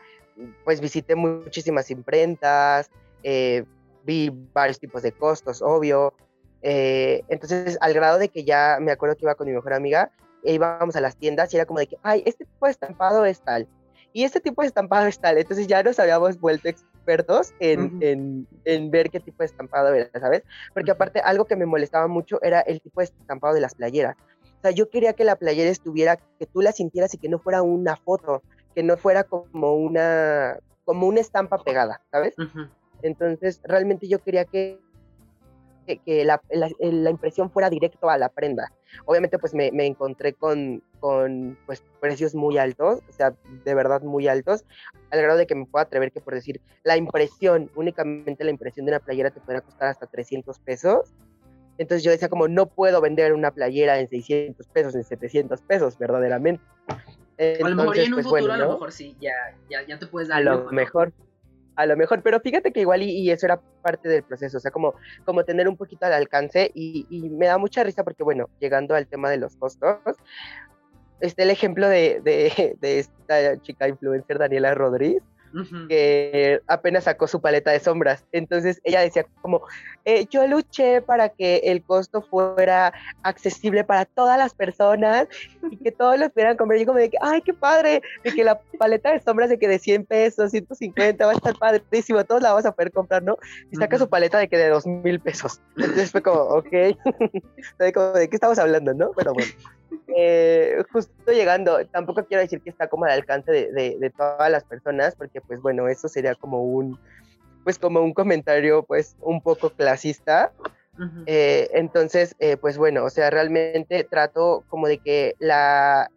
pues visité muchísimas imprentas, eh, vi varios tipos de costos, obvio. Eh, entonces, al grado de que ya me acuerdo que iba con mi mejor amiga, e íbamos a las tiendas y era como de que, ay, este tipo de estampado es tal, y este tipo de estampado es tal. Entonces ya nos habíamos vuelto expertos en, en, ver qué tipo de estampado era, ¿sabes? Porque aparte algo que me molestaba mucho era el tipo de estampado de las playeras. O sea, yo quería que la playera estuviera, que tú la sintieras y que no fuera una foto, que no fuera como una, como una estampa pegada, ¿sabes? Entonces, realmente yo quería que que, la, la, impresión fuera directo a la prenda. Obviamente pues me, me, encontré con, con pues precios muy altos, o sea, de verdad muy altos, al grado de que me puedo atrever que por decir, la impresión, únicamente la impresión de una playera te puede costar hasta 300 pesos. Entonces yo decía como, no puedo vender una playera en 600 pesos, en 700 pesos, verdaderamente. a lo mejor en un pues, futuro, a lo mejor sí, ya, ya, ya te puedes dar. A lo mejor a lo mejor, pero fíjate que igual y, eso era parte del proceso, o sea, como, como tener un poquito al alcance y, me da mucha risa porque, bueno, llegando al tema de los costos, está el ejemplo de, de, de esta chica influencer Daniela Rodríguez, que apenas sacó su paleta de sombras. Entonces ella decía como, eh, yo luché para que el costo fuera accesible para todas las personas y que todos lo pudieran comprar. Y yo como de que, ay, qué padre, de que la paleta de sombras de que de 100 pesos, 150, va a estar padrísimo, todos la vamos a poder comprar, ¿no? Y saca su paleta de que de 2 mil pesos. Entonces fue como, ok, ¿de qué estamos hablando, no? Pero bueno. Eh, justo llegando, tampoco quiero decir que está como al alcance de, todas las personas, porque pues bueno, eso sería como un, pues como un comentario pues un poco clasista. Eh, entonces, eh, pues bueno, o sea, realmente trato como de que la,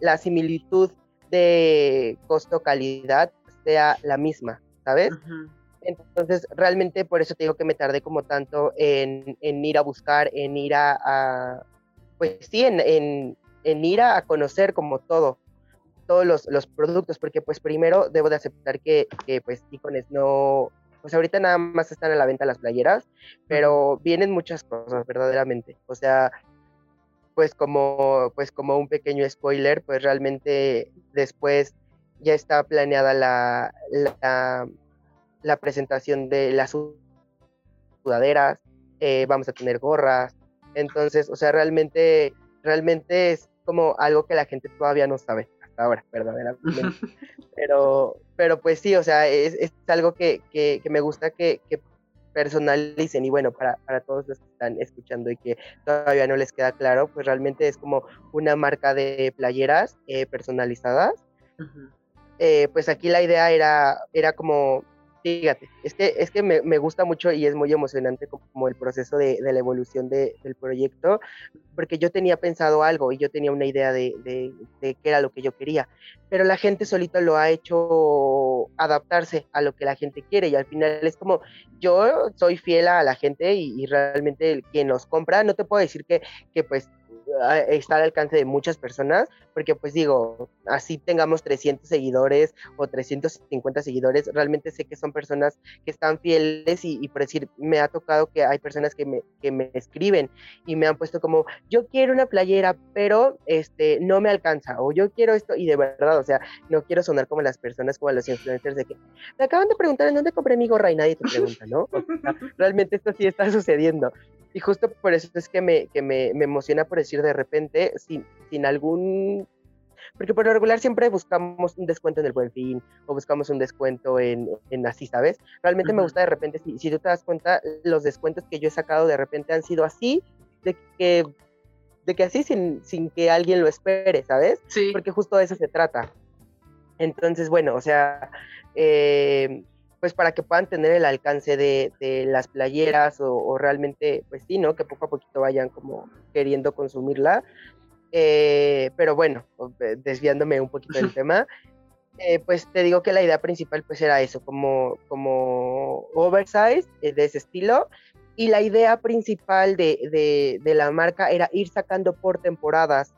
la similitud de costo-calidad sea la misma, ¿sabes? Entonces, realmente por eso te digo que me tardé como tanto en, ir a buscar, en ir a, pues sí, en, en ir a, conocer como todo, todos los, los, productos, porque pues primero debo de aceptar que, que pues Icones no, pues ahorita nada más están a la venta las playeras, pero vienen muchas cosas verdaderamente, o sea, pues como, pues como un pequeño spoiler, pues realmente después ya está planeada la, la, la presentación de las sudaderas, eh, vamos a tener gorras, entonces, o sea, realmente, realmente es como algo que la gente todavía no sabe hasta ahora, verdaderamente. pero, pero pues sí, o sea, es, es algo que, que, que, me gusta que, que personalicen y bueno, para, para, todos los que están escuchando y que todavía no les queda claro, pues realmente es como una marca de playeras eh, personalizadas. eh, pues aquí la idea era, era como Fíjate, es que, es que me, me, gusta mucho y es muy emocionante como el proceso de, la evolución de, del proyecto, porque yo tenía pensado algo y yo tenía una idea de, de, qué era lo que yo quería, pero la gente solita lo ha hecho adaptarse a lo que la gente quiere y al final es como, yo soy fiel a la gente y, y realmente quien nos compra, no te puedo decir que, que pues está al alcance de muchas personas, porque pues digo, así tengamos 300 seguidores o 350 seguidores, realmente sé que son personas que están fieles y, y por decir, me ha tocado que hay personas que me, que me escriben y me han puesto como, yo quiero una playera, pero este, no me alcanza, o yo quiero esto, y de verdad, o sea, no quiero sonar como las personas, como los influencers de que me acaban de preguntar en dónde compré mi gorra y nadie te pregunta, ¿no? O sea, realmente esto sí está sucediendo. Y justo por eso es que me, que me, me emociona por decir de repente, sin, sin algún porque por lo regular siempre buscamos un descuento en el buen fin o buscamos un descuento en, en así, ¿sabes? Realmente uh -huh. me gusta de repente, si, si, tú te das cuenta, los descuentos que yo he sacado de repente han sido así, de que, de que así sin, sin que alguien lo espere, ¿sabes? Sí. Porque justo de eso se trata. Entonces, bueno, o sea, eh, pues para que puedan tener el alcance de, de las playeras o, o, realmente, pues sí, ¿no? Que poco a poquito vayan como queriendo consumirla. Eh, pero bueno, desviándome un poquito del tema, eh, pues te digo que la idea principal pues era eso, como, como oversize eh, de ese estilo. Y la idea principal de, de, de, la marca era ir sacando por temporadas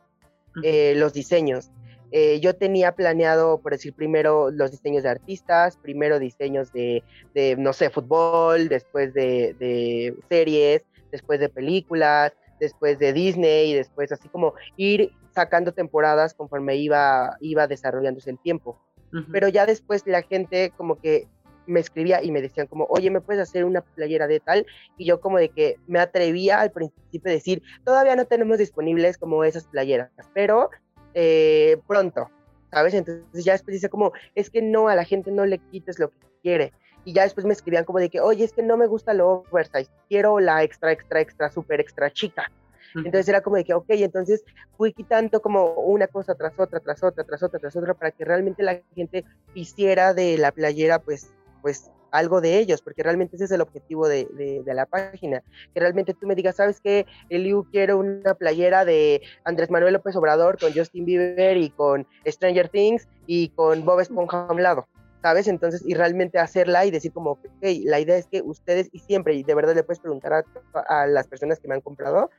los diseños. Eh, yo tenía planeado, por decir, primero los diseños de artistas, primero diseños de, de no sé, fútbol, después de, de, series, después de películas, después de Disney, y después así como ir sacando temporadas conforme iba, iba desarrollándose el tiempo. Uh -huh. Pero ya después la gente como que me escribía y me decían como, oye, ¿me puedes hacer una playera de tal? Y yo como de que me atrevía al principio a decir, todavía no tenemos disponibles como esas playeras, pero eh, pronto, ¿sabes? Entonces ya después dice como, es que no, a la gente no le quites lo que quiere. Y ya después me escribían como de que, oye, es que no me gusta lo oversize, quiero la extra, extra, extra, super extra chica. Entonces era como de que, ok, entonces fui quitando como una cosa tras otra, tras otra, tras otra, tras otra, para que realmente la gente hiciera de la playera, pues, pues algo de ellos, porque realmente ese es el objetivo de, de, de la página, que realmente tú me digas, ¿sabes qué? Eliu quiero una playera de Andrés Manuel López Obrador con Justin Bieber y con Stranger Things y con Bob Esponja a un lado, ¿sabes? Entonces, y realmente hacerla y decir como, ok, la idea es que ustedes, y siempre, y de verdad le puedes preguntar a, a las personas que me han comprado,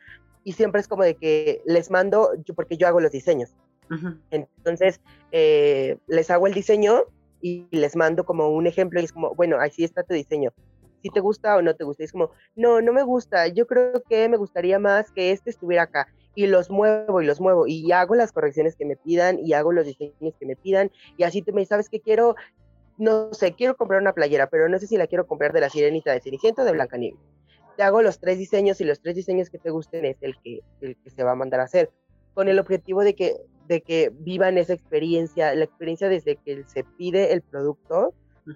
y siempre es como de que les mando, yo, porque yo hago los diseños. Uh -huh. Entonces, eh, les hago el diseño y les mando como un ejemplo y es como, bueno, así está tu diseño. Si te gusta o no te gusta. Es como, no, no me gusta. Yo creo que me gustaría más que este estuviera acá. Y los muevo y los muevo. Y hago las correcciones que me pidan y hago los diseños que me pidan. Y así tú me ¿sabes qué quiero? No sé, quiero comprar una playera, pero no sé si la quiero comprar de la sirenita de Cenicienta o de Blancanieves te hago los tres diseños y los tres diseños que te gusten es el que, el que se va a mandar a hacer, con el objetivo de que, de que vivan esa experiencia, la experiencia desde que se pide el producto,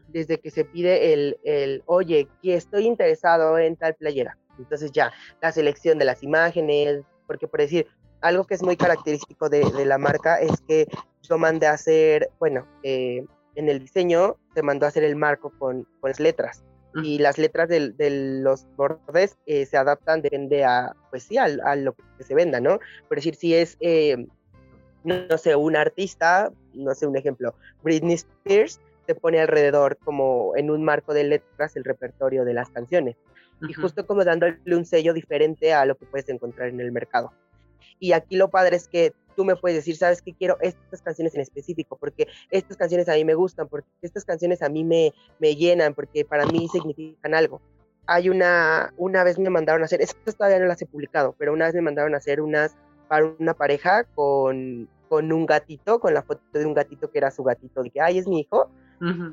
desde que se pide el, el oye, que estoy interesado en tal playera. Entonces ya, la selección de las imágenes, porque por decir, algo que es muy característico de, de la marca es que yo mandé a hacer, bueno, eh, en el diseño se mandó a hacer el marco con, con letras y las letras de, de los bordes eh, se adaptan, depende a, pues sí, a, a, lo que se venda, ¿no? Por decir, si es, eh, no, sé, un artista, no sé, un ejemplo, Britney Spears, te pone alrededor como en un marco de letras el repertorio de las canciones. Uh -huh. Y justo como dándole un sello diferente a lo que puedes encontrar en el mercado. Y aquí lo padre es que tú me puedes decir, sabes que quiero estas canciones en específico, porque estas canciones a mí me gustan, porque estas canciones a mí me, me llenan, porque para mí significan algo. Hay una, una vez me mandaron a hacer, estas todavía no las he publicado, pero una vez me mandaron a hacer unas para una pareja con, con un gatito, con la foto de un gatito que era su gatito, de que, ay, es mi hijo.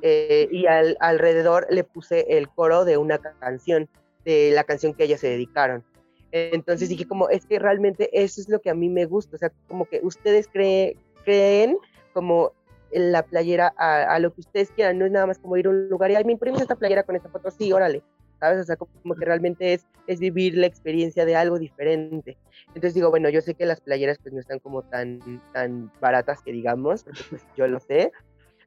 Eh, y al, alrededor le puse el coro de una canción, de la canción que ellas se dedicaron. Entonces dije como, es que realmente eso es lo que a mí me gusta, o sea, como que ustedes creen como la playera a, lo que ustedes quieran, no es nada más como ir a un lugar y, ay, me imprimes esta playera con esta foto, sí, órale, ¿sabes? O sea, como, que realmente es, es vivir la experiencia de algo diferente. Entonces digo, bueno, yo sé que las playeras pues no están como tan, tan baratas que digamos, porque pues yo lo sé,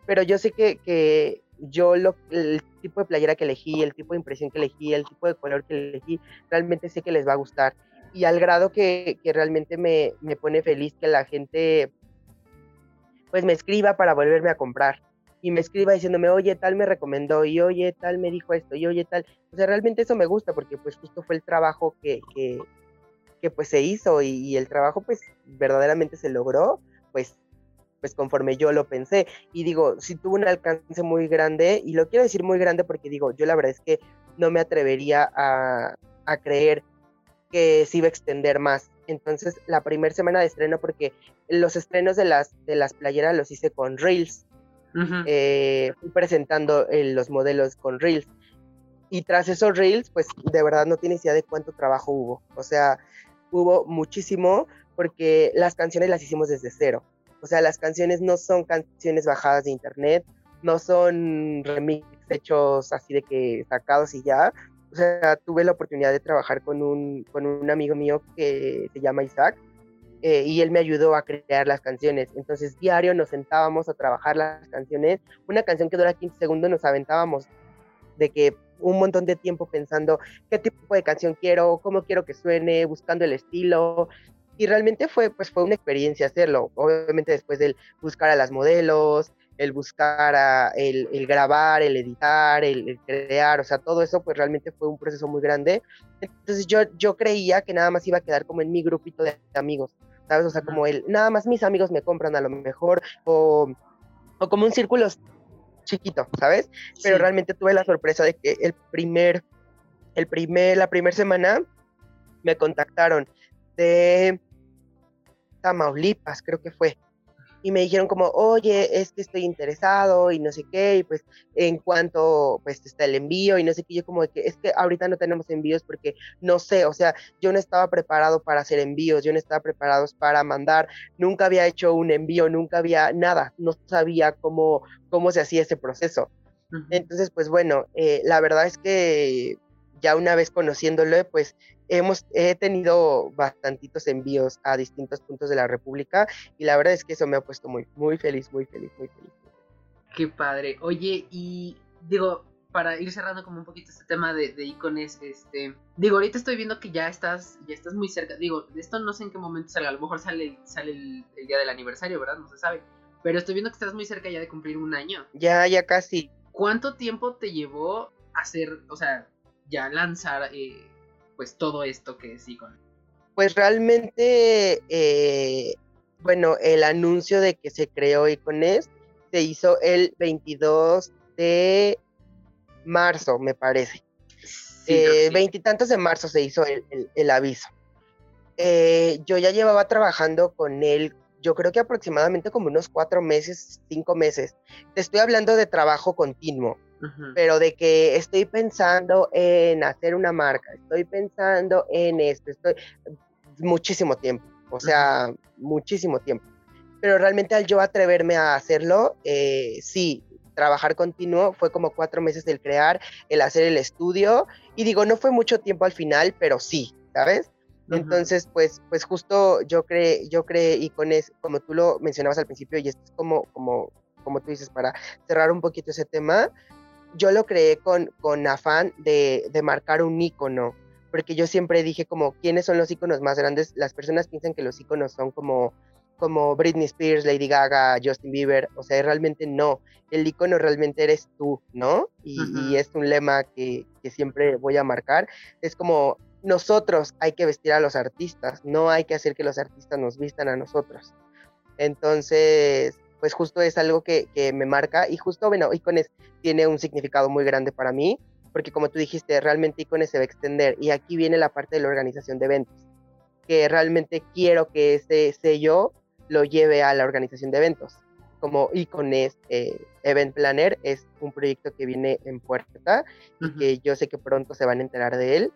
pero yo sé que, que yo lo, el tipo de playera que elegí, el tipo de impresión que elegí, el tipo de color que elegí, realmente sé que les va a gustar. Y al grado que, que realmente me, me, pone feliz que la gente pues me escriba para volverme a comprar. Y me escriba diciéndome, oye, tal me recomendó, y oye, tal me dijo esto, y oye, tal. O sea, realmente eso me gusta porque pues justo fue el trabajo que, que, que pues se hizo y, el trabajo pues verdaderamente se logró, pues pues conforme yo lo pensé. Y digo, si tuvo un alcance muy grande, y lo quiero decir muy grande porque digo, yo la verdad es que no me atrevería a, a creer que se iba a extender más. Entonces, la primera semana de estreno, porque los estrenos de las, de las playeras los hice con Reels, fui presentando eh, los modelos con Reels. Y tras esos Reels, pues de verdad no tienes idea de cuánto trabajo hubo. O sea, hubo muchísimo porque las canciones las hicimos desde cero. O sea, las canciones no son canciones bajadas de internet, no son remixes hechos así de que sacados y ya. O sea, tuve la oportunidad de trabajar con un, con un amigo mío que se llama Isaac eh, y él me ayudó a crear las canciones. Entonces, diario nos sentábamos a trabajar las canciones. Una canción que dura 15 segundos nos aventábamos de que un montón de tiempo pensando qué tipo de canción quiero, cómo quiero que suene, buscando el estilo y realmente fue, pues fue una experiencia hacerlo. Obviamente después del buscar a las modelos, el buscar a, el, el grabar, el editar, el, crear, o sea, todo eso pues realmente fue un proceso muy grande. Entonces yo, yo creía que nada más iba a quedar como en mi grupito de amigos, ¿sabes? O sea, como el, nada más mis amigos me compran a lo mejor, o, o como un círculo chiquito, ¿sabes? Pero realmente tuve la sorpresa de que el primer, el primer, la primera semana me contactaron de Tamaulipas, creo que fue. Y me dijeron como, oye, es que estoy interesado y no sé qué, y pues en cuanto pues está el envío y no sé qué, yo como de que es que ahorita no tenemos envíos porque no sé, o sea, yo no estaba preparado para hacer envíos, yo no estaba preparado para mandar, nunca había hecho un envío, nunca había nada, no sabía cómo, cómo se hacía ese proceso. Entonces, pues bueno, eh, la verdad es que ya una vez conociéndolo, pues hemos he tenido bastantitos envíos a distintos puntos de la República y la verdad es que eso me ha puesto muy, muy feliz, muy feliz, muy feliz. Qué padre. Oye, y digo, para ir cerrando como un poquito este tema de, de icones, este, digo, ahorita estoy viendo que ya estás, ya estás muy cerca, digo, de esto no sé en qué momento salga, a lo mejor sale, sale el, el día del aniversario, ¿verdad? No se sabe, pero estoy viendo que estás muy cerca ya de cumplir un año. Ya, ya casi. ¿Cuánto tiempo te llevó hacer, o sea, ya lanzar eh, pues todo esto que es Icon? Pues realmente, eh, bueno, el anuncio de que se creó Icones se hizo el 22 de marzo, me parece. Eh, veintitantos de marzo se hizo el, aviso. Eh, yo ya llevaba trabajando con él, yo creo que aproximadamente como unos cuatro meses, cinco meses. Te estoy hablando de trabajo continuo pero de que estoy pensando en hacer una marca, estoy pensando en esto, estoy muchísimo tiempo, o sea, muchísimo tiempo. Pero realmente al yo atreverme a hacerlo, eh, sí, trabajar continuo fue como cuatro meses del crear, el hacer el estudio, y digo, no fue mucho tiempo al final, pero sí, ¿sabes? Entonces, pues, pues justo yo creé, yo creé icones, como tú lo mencionabas al principio, y esto es como, como, como tú dices, para cerrar un poquito ese tema, yo lo creé con, con afán de, de, marcar un icono, porque yo siempre dije como, ¿quiénes son los iconos más grandes? Las personas piensan que los iconos son como, como Britney Spears, Lady Gaga, Justin Bieber, o sea, realmente no, el icono realmente eres tú, ¿no? Y, y es un lema que, que siempre voy a marcar, es como, nosotros hay que vestir a los artistas, no hay que hacer que los artistas nos vistan a nosotros. Entonces, pues justo es algo que, que me marca y justo, bueno, Icones tiene un significado muy grande para mí, porque como tú dijiste, realmente Icones se va a extender y aquí viene la parte de la organización de eventos, que realmente quiero que ese sello lo lleve a la organización de eventos. Como Icones eh, Event Planner es un proyecto que viene en puerta y que yo sé que pronto se van a enterar de él.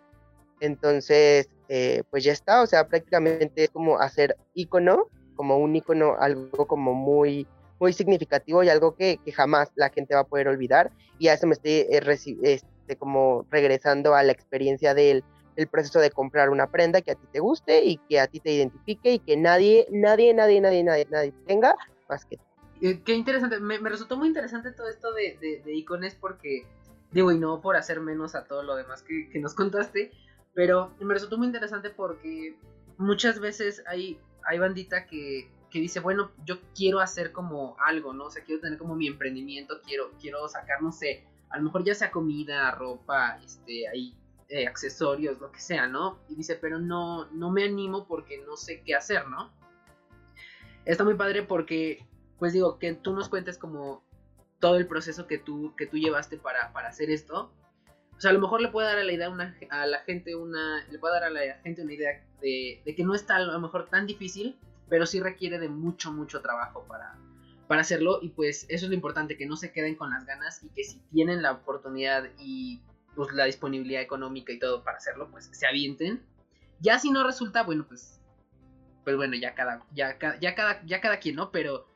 Entonces, eh, pues ya está, o sea, prácticamente es como hacer icono como un icono, algo como muy, muy significativo y algo que, que jamás la gente va a poder olvidar. Y a eso me estoy eh, este, como regresando a la experiencia del el proceso de comprar una prenda que a ti te guste y que a ti te identifique y que nadie, nadie, nadie, nadie, nadie, nadie tenga más que tú. Eh, qué interesante, me, resultó muy interesante todo esto de, de, icones porque, digo, y no por hacer menos a todo lo demás que, que nos contaste, pero me resultó muy interesante porque muchas veces hay hay bandita que, dice, bueno, yo quiero hacer como algo, ¿no? O sea, quiero tener como mi emprendimiento, quiero, quiero sacar, no sé, a lo mejor ya sea comida, ropa, este, ahí, eh, accesorios, lo que sea, ¿no? Y dice, pero no, no me animo porque no sé qué hacer, ¿no? Está muy padre porque, pues digo, que tú nos cuentes como todo el proceso que tú, que tú llevaste para, para hacer esto. Sea, a lo mejor le puede dar a la idea a la gente una, le puede dar a la gente una idea de, que no está a lo mejor tan difícil, pero sí requiere de mucho, mucho trabajo para, para hacerlo. Y pues eso es lo importante, que no se queden con las ganas y que si tienen la oportunidad y pues la disponibilidad económica y todo para hacerlo, pues se avienten. Ya si no resulta, bueno, pues pues bueno, ya cada ya, ya cada ya cada quien, ¿no? Pero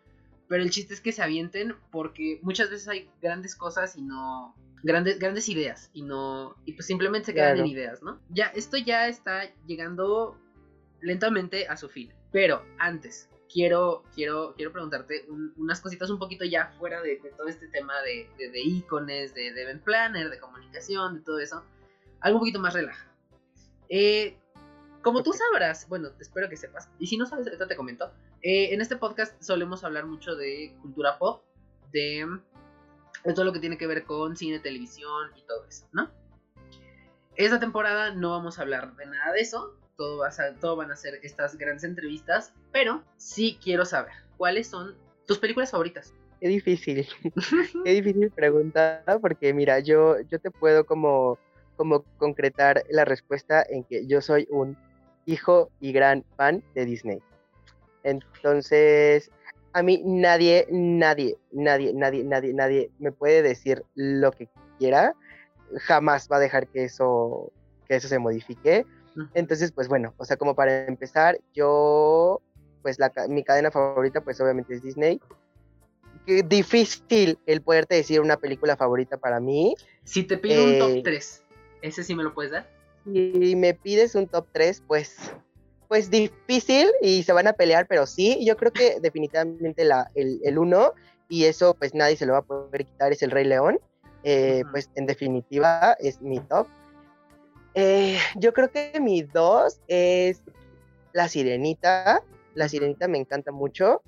pero el chiste es que se avienten porque muchas veces hay grandes cosas y no grandes, grandes ideas y no, y pues simplemente se quedan en ideas, ¿no? Ya, esto ya está llegando lentamente a su fin, pero antes, quiero, quiero, quiero preguntarte unas cositas un poquito ya fuera de, todo este tema de, de, icones, de, de, event planner, de comunicación, de todo eso, algo un poquito más relaja. Eh, como tú sabrás, bueno, espero que sepas, y si no sabes, ahorita te comento, eh, en este podcast solemos hablar mucho de cultura pop, de de todo lo que tiene que ver con cine, televisión y todo eso, ¿no? Esta temporada no vamos a hablar de nada de eso, todo, va a todo van a ser estas grandes entrevistas, pero sí quiero saber cuáles son tus películas favoritas. Qué difícil, qué difícil pregunta, porque mira, yo, yo te puedo como, como concretar la respuesta en que yo soy un hijo y gran fan de Disney. Entonces, a mí nadie, nadie, nadie, nadie, nadie, nadie me puede decir lo que quiera. Jamás va a dejar que eso, que eso se modifique. Entonces, pues bueno, o sea, como para empezar, yo, pues la, mi cadena favorita, pues obviamente es Disney. Qué difícil el poderte decir una película favorita para mí. Si te pido un top 3, eh, ¿ese sí me lo puedes dar? Si me pides un top 3, pues pues difícil y se van a pelear, pero sí, yo creo que definitivamente la, el, uno, y eso pues nadie se lo va a poder quitar, es el Rey León, eh, pues en definitiva es mi top. Eh, yo creo que mi dos es La Sirenita, La Sirenita me encanta mucho.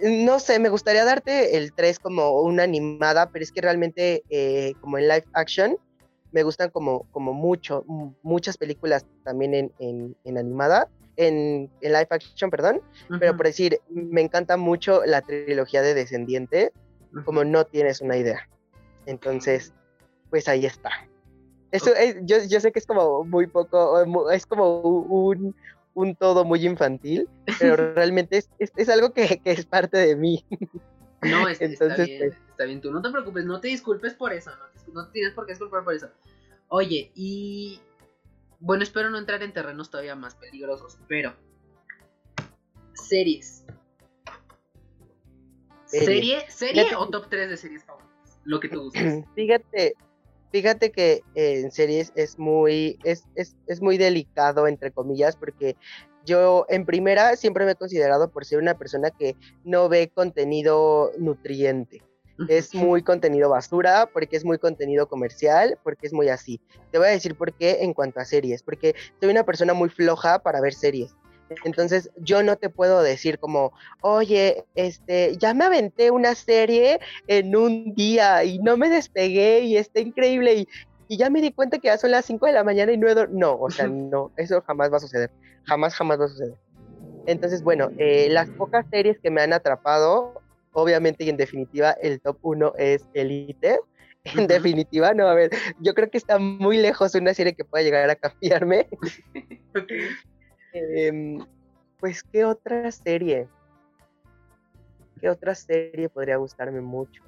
No sé, me gustaría darte el 3 como una animada, pero es que realmente eh, como en live action, me gustan como, como mucho, muchas películas también en, en, animada, en, en, live action, perdón, pero por decir, me encanta mucho la trilogía de Descendiente, como no tienes una idea. Entonces, pues ahí está. Eso yo, yo, sé que es como muy poco, es como un, un todo muy infantil, pero realmente es, es, algo que, que, es parte de mí. No, es, Entonces, está bien, pues está bien, tú no te preocupes, no te disculpes por eso, no, tienes por qué disculpar por eso. Oye, y bueno, espero no entrar en terrenos todavía más peligrosos, pero series. ¿Serie, serie o top 3 de series favoritas? Lo que tú gustes. Fíjate, fíjate que en series es muy, es, es, es muy delicado, entre comillas, porque yo en primera siempre me he considerado por ser una persona que no ve contenido nutriente. Es muy contenido basura, porque es muy contenido comercial, porque es muy así. Te voy a decir por qué en cuanto a series, porque soy una persona muy floja para ver series. Entonces yo no te puedo decir como, oye, este, ya me aventé una serie en un día y no me despegué y está increíble y, y ya me di cuenta que ya son las 5 de la mañana y no he No, o sea, no, eso jamás va a suceder. Jamás, jamás va a suceder. Entonces, bueno, eh, las pocas series que me han atrapado, obviamente y en definitiva, el top uno es Elite. En definitiva, no, a ver, yo creo que está muy lejos una serie que pueda llegar a cambiarme. Em, pues, ¿qué otra serie? ¿Qué otra serie podría gustarme mucho?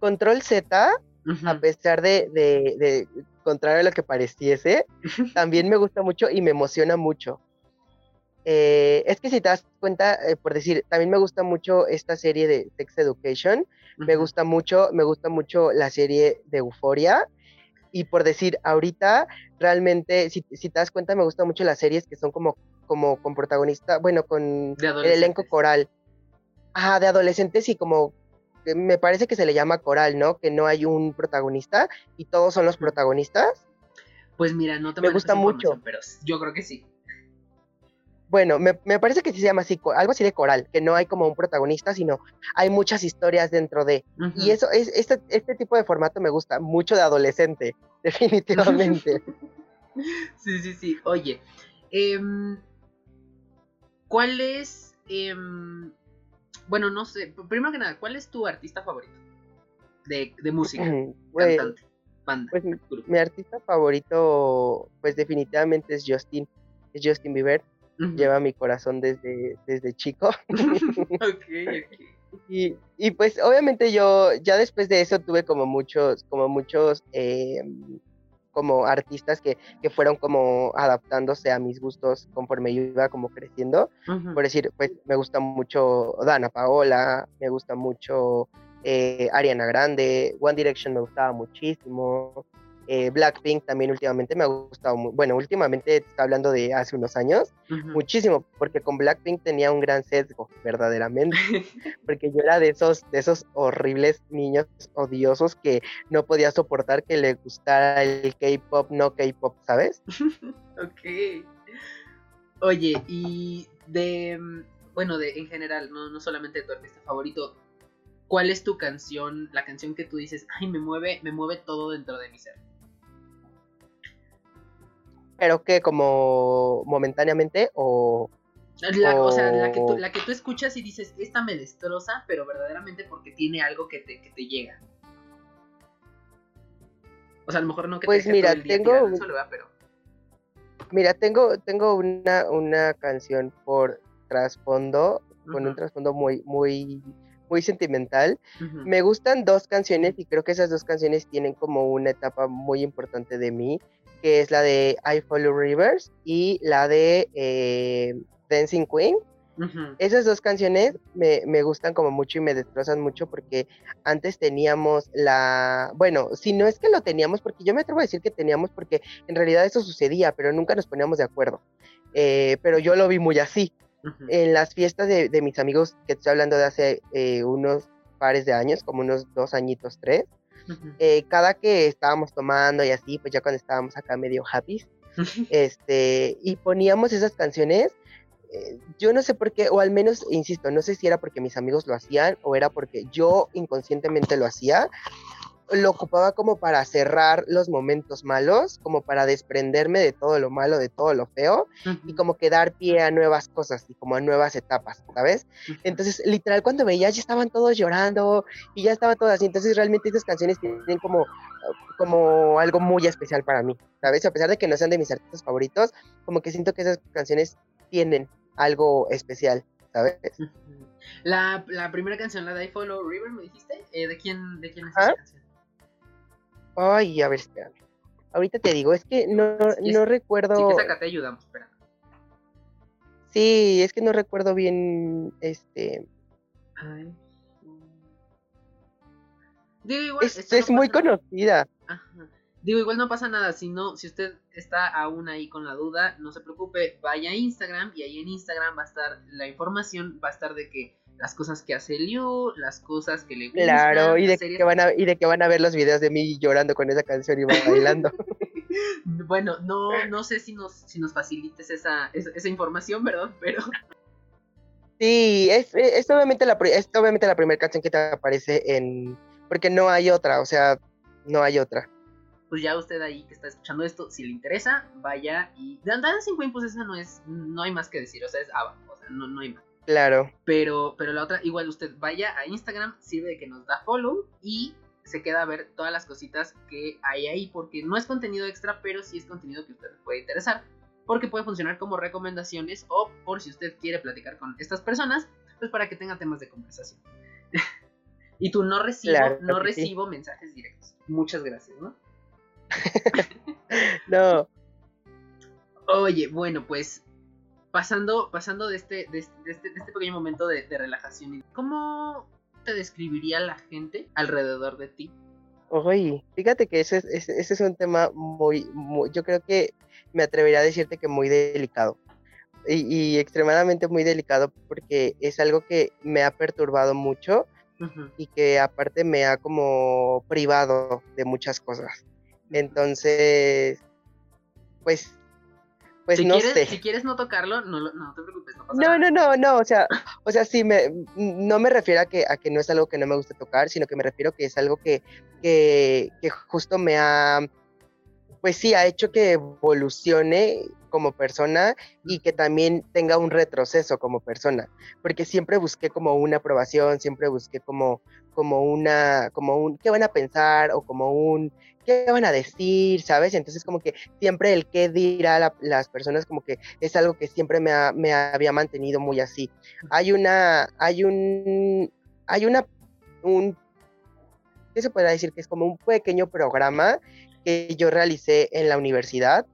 Control Z, a pesar de, de, contrario a lo que pareciese, también me gusta mucho y me emociona mucho. Eh, es que si te das cuenta, eh, por decir, también me gusta mucho esta serie de Sex Education, me gusta mucho, me gusta mucho la serie de Euforia, y por decir, ahorita realmente, si, si, te das cuenta, me gusta mucho las series que son como, como con protagonista, bueno, con el elenco coral. Ajá, de adolescentes y como me parece que se le llama coral, ¿no? Que no hay un protagonista y todos son los protagonistas. Pues mira, no te me gusta mucho, pero yo creo que sí. Bueno, me, parece que sí se llama así, algo así de coral, que no hay como un protagonista, sino hay muchas historias dentro de. Y eso, es, este, este tipo de formato me gusta mucho de adolescente, definitivamente. sí, sí, sí. Oye, em, ¿cuál es, em, bueno, no sé, primero que nada, ¿cuál es tu artista favorito de, de música, pues, cantante, banda? Pues, mi artista favorito, pues definitivamente es Justin, es Justin Bieber lleva mi corazón desde, desde chico. Y, y, pues obviamente yo ya después de eso tuve como muchos, como muchos em, como artistas que, que, fueron como adaptándose a mis gustos conforme yo iba como creciendo. Por decir, pues me gusta mucho Dana Paola, me gusta mucho eh, Ariana Grande, One Direction me gustaba muchísimo, eh, Blackpink también últimamente me ha gustado, bueno, últimamente está hablando de hace unos años, muchísimo, porque con Blackpink tenía un gran sesgo, verdaderamente, porque yo era de esos, de esos horribles niños odiosos que no podía soportar que le gustara el K-pop, no K-pop, ¿sabes? ok. Oye, y de, mm, bueno, de en general, no, no solamente tu artista favorito, ¿cuál es tu canción, la canción que tú dices, ay, me mueve, me mueve todo dentro de mi ser? Pero que como momentáneamente o... o... sea, la que, tú, la que tú escuchas y dices, esta me destroza, pero verdaderamente porque tiene algo que te, que te llega. O sea, a lo mejor no que pues te mira, tengo pero... Mira, tengo, tengo una, una canción por trasfondo, con un trasfondo muy, muy, muy sentimental. Me gustan dos canciones y creo que esas dos canciones tienen como una etapa muy importante de mí que es la de I Follow Rivers y la de eh, Dancing Queen. Esas dos canciones me, me, gustan como mucho y me destrozan mucho porque antes teníamos la, bueno, si no es que lo teníamos, porque yo me atrevo a decir que teníamos porque en realidad eso sucedía, pero nunca nos poníamos de acuerdo. Eh, pero yo lo vi muy así. En las fiestas de, de, mis amigos, que estoy hablando de hace eh, unos pares de años, como unos dos añitos, tres, eh, cada que estábamos tomando y así, pues ya cuando estábamos acá medio happy, este, y poníamos esas canciones, eh, yo no sé por qué, o al menos, insisto, no sé si era porque mis amigos lo hacían o era porque yo inconscientemente lo hacía, lo ocupaba como para cerrar los momentos malos, como para desprenderme de todo lo malo, de todo lo feo, y como que dar pie a nuevas cosas y como a nuevas etapas, ¿sabes? Entonces, literal, cuando veía, ya estaban todos llorando y ya estaba todo así. Entonces, realmente esas canciones tienen como, como algo muy especial para mí, ¿sabes? A pesar de que no sean de mis artistas favoritos, como que siento que esas canciones tienen algo especial, ¿sabes? La, la primera canción, la de I Follow River, ¿me dijiste? Eh, ¿de, quién, ¿De quién es esa canción? Ay, a ver, espérame. Ahorita te digo, es que no, no recuerdo. Sí, que ayudamos, espera. Sí, es que no recuerdo bien este. Ay. Digo, igual, es, es muy conocida. Ajá. Digo, igual no pasa nada, si no, si usted está aún ahí con la duda, no se preocupe, vaya a Instagram y ahí en Instagram va a estar la información, va a estar de que las cosas que hace Liu, las cosas que le gustan. Claro, y de, que van a, y de que van a ver los videos de mí llorando con esa canción y bailando. bueno, no, no sé si nos, si nos facilites esa, esa, información, ¿verdad? Pero... Sí, es, es, obviamente la, es obviamente la primera canción que te aparece en... Porque no hay otra, o sea, no hay otra. pues ya usted ahí que está escuchando esto, si le interesa, vaya y Dancing Queen, pues eso no es, no hay más que decir, o sea, es Ava, o sea, no, no hay más. Claro. Pero, pero la otra, igual usted vaya a Instagram, sirve de que nos da follow y se queda a ver todas las cositas que hay ahí, porque no es contenido extra, pero sí es contenido que a usted le puede interesar, porque puede funcionar como recomendaciones o por si usted quiere platicar con estas personas, pues para que tenga temas de conversación. y tú no recibo, no recibo mensajes directos. Muchas gracias, ¿no? no. Oye, bueno, pues pasando, pasando de, este, de, este, de este, este pequeño momento de, relajación, ¿cómo te describiría la gente alrededor de ti? Oye, fíjate que ese, ese, es un tema muy, yo creo que me atrevería a decirte que muy delicado. Y, extremadamente muy delicado porque es algo que me ha perturbado mucho y que aparte me ha como privado de muchas cosas. Entonces, pues, pues si no quieres, sé. Si quieres no tocarlo, no, no te preocupes, no pasa no, nada. No, no, no, o sea, o sea, sí, me, no me refiero a que, a que no es algo que no me gusta tocar, sino que me refiero a que es algo que, que, que justo me ha, pues sí, ha hecho que evolucione como persona y que también tenga un retroceso como persona, porque siempre busqué como una aprobación, siempre busqué como, como una, como un, ¿qué van a pensar? O como un, ¿qué van a decir? ¿Sabes? Entonces como que siempre el qué dirá las personas como que es algo que siempre me, me había mantenido muy así. Hay una, hay un, hay una, un, ¿qué se puede decir? Que es como un pequeño programa que yo realicé en la universidad,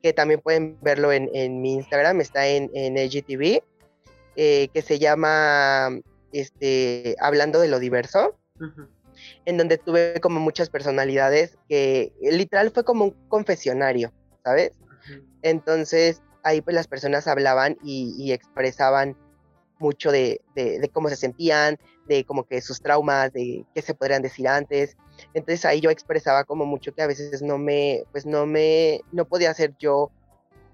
que también pueden verlo en, en mi Instagram, está en, en LGTV, eh, que se llama este, Hablando de lo diverso en donde tuve como muchas personalidades que literal fue como un confesionario, ¿sabes? Entonces ahí pues las personas hablaban y, expresaban mucho de, cómo se sentían, de como que sus traumas, de qué se podrían decir antes. Entonces ahí yo expresaba como mucho que a veces no me, pues no me, no podía ser yo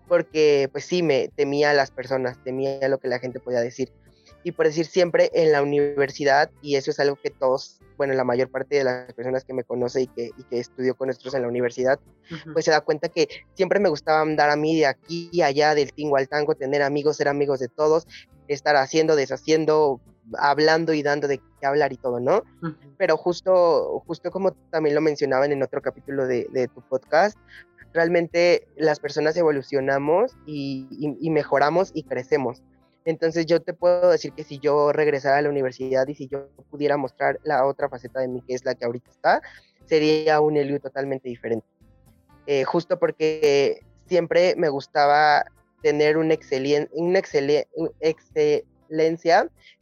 porque pues sí me temía a las personas, temía lo que la gente podía decir. Y por decir siempre en la universidad, y eso es algo que todos bueno, la mayor parte de las personas que me conoce y que, y que estudió con nosotros en la universidad, pues se da cuenta que siempre me gustaba andar a mí de aquí y allá, del tingo al tango, tener amigos, ser amigos de todos, estar haciendo, deshaciendo, hablando y dando de qué hablar y todo, ¿no? Pero justo, justo como también lo mencionaban en otro capítulo de, de tu podcast, realmente las personas evolucionamos y, y mejoramos y crecemos. Entonces yo te puedo decir que si yo regresara a la universidad y si yo pudiera mostrar la otra faceta de mí, que es la que ahorita está, sería un Eliu totalmente diferente. Eh, justo porque siempre me gustaba tener una, excelencia,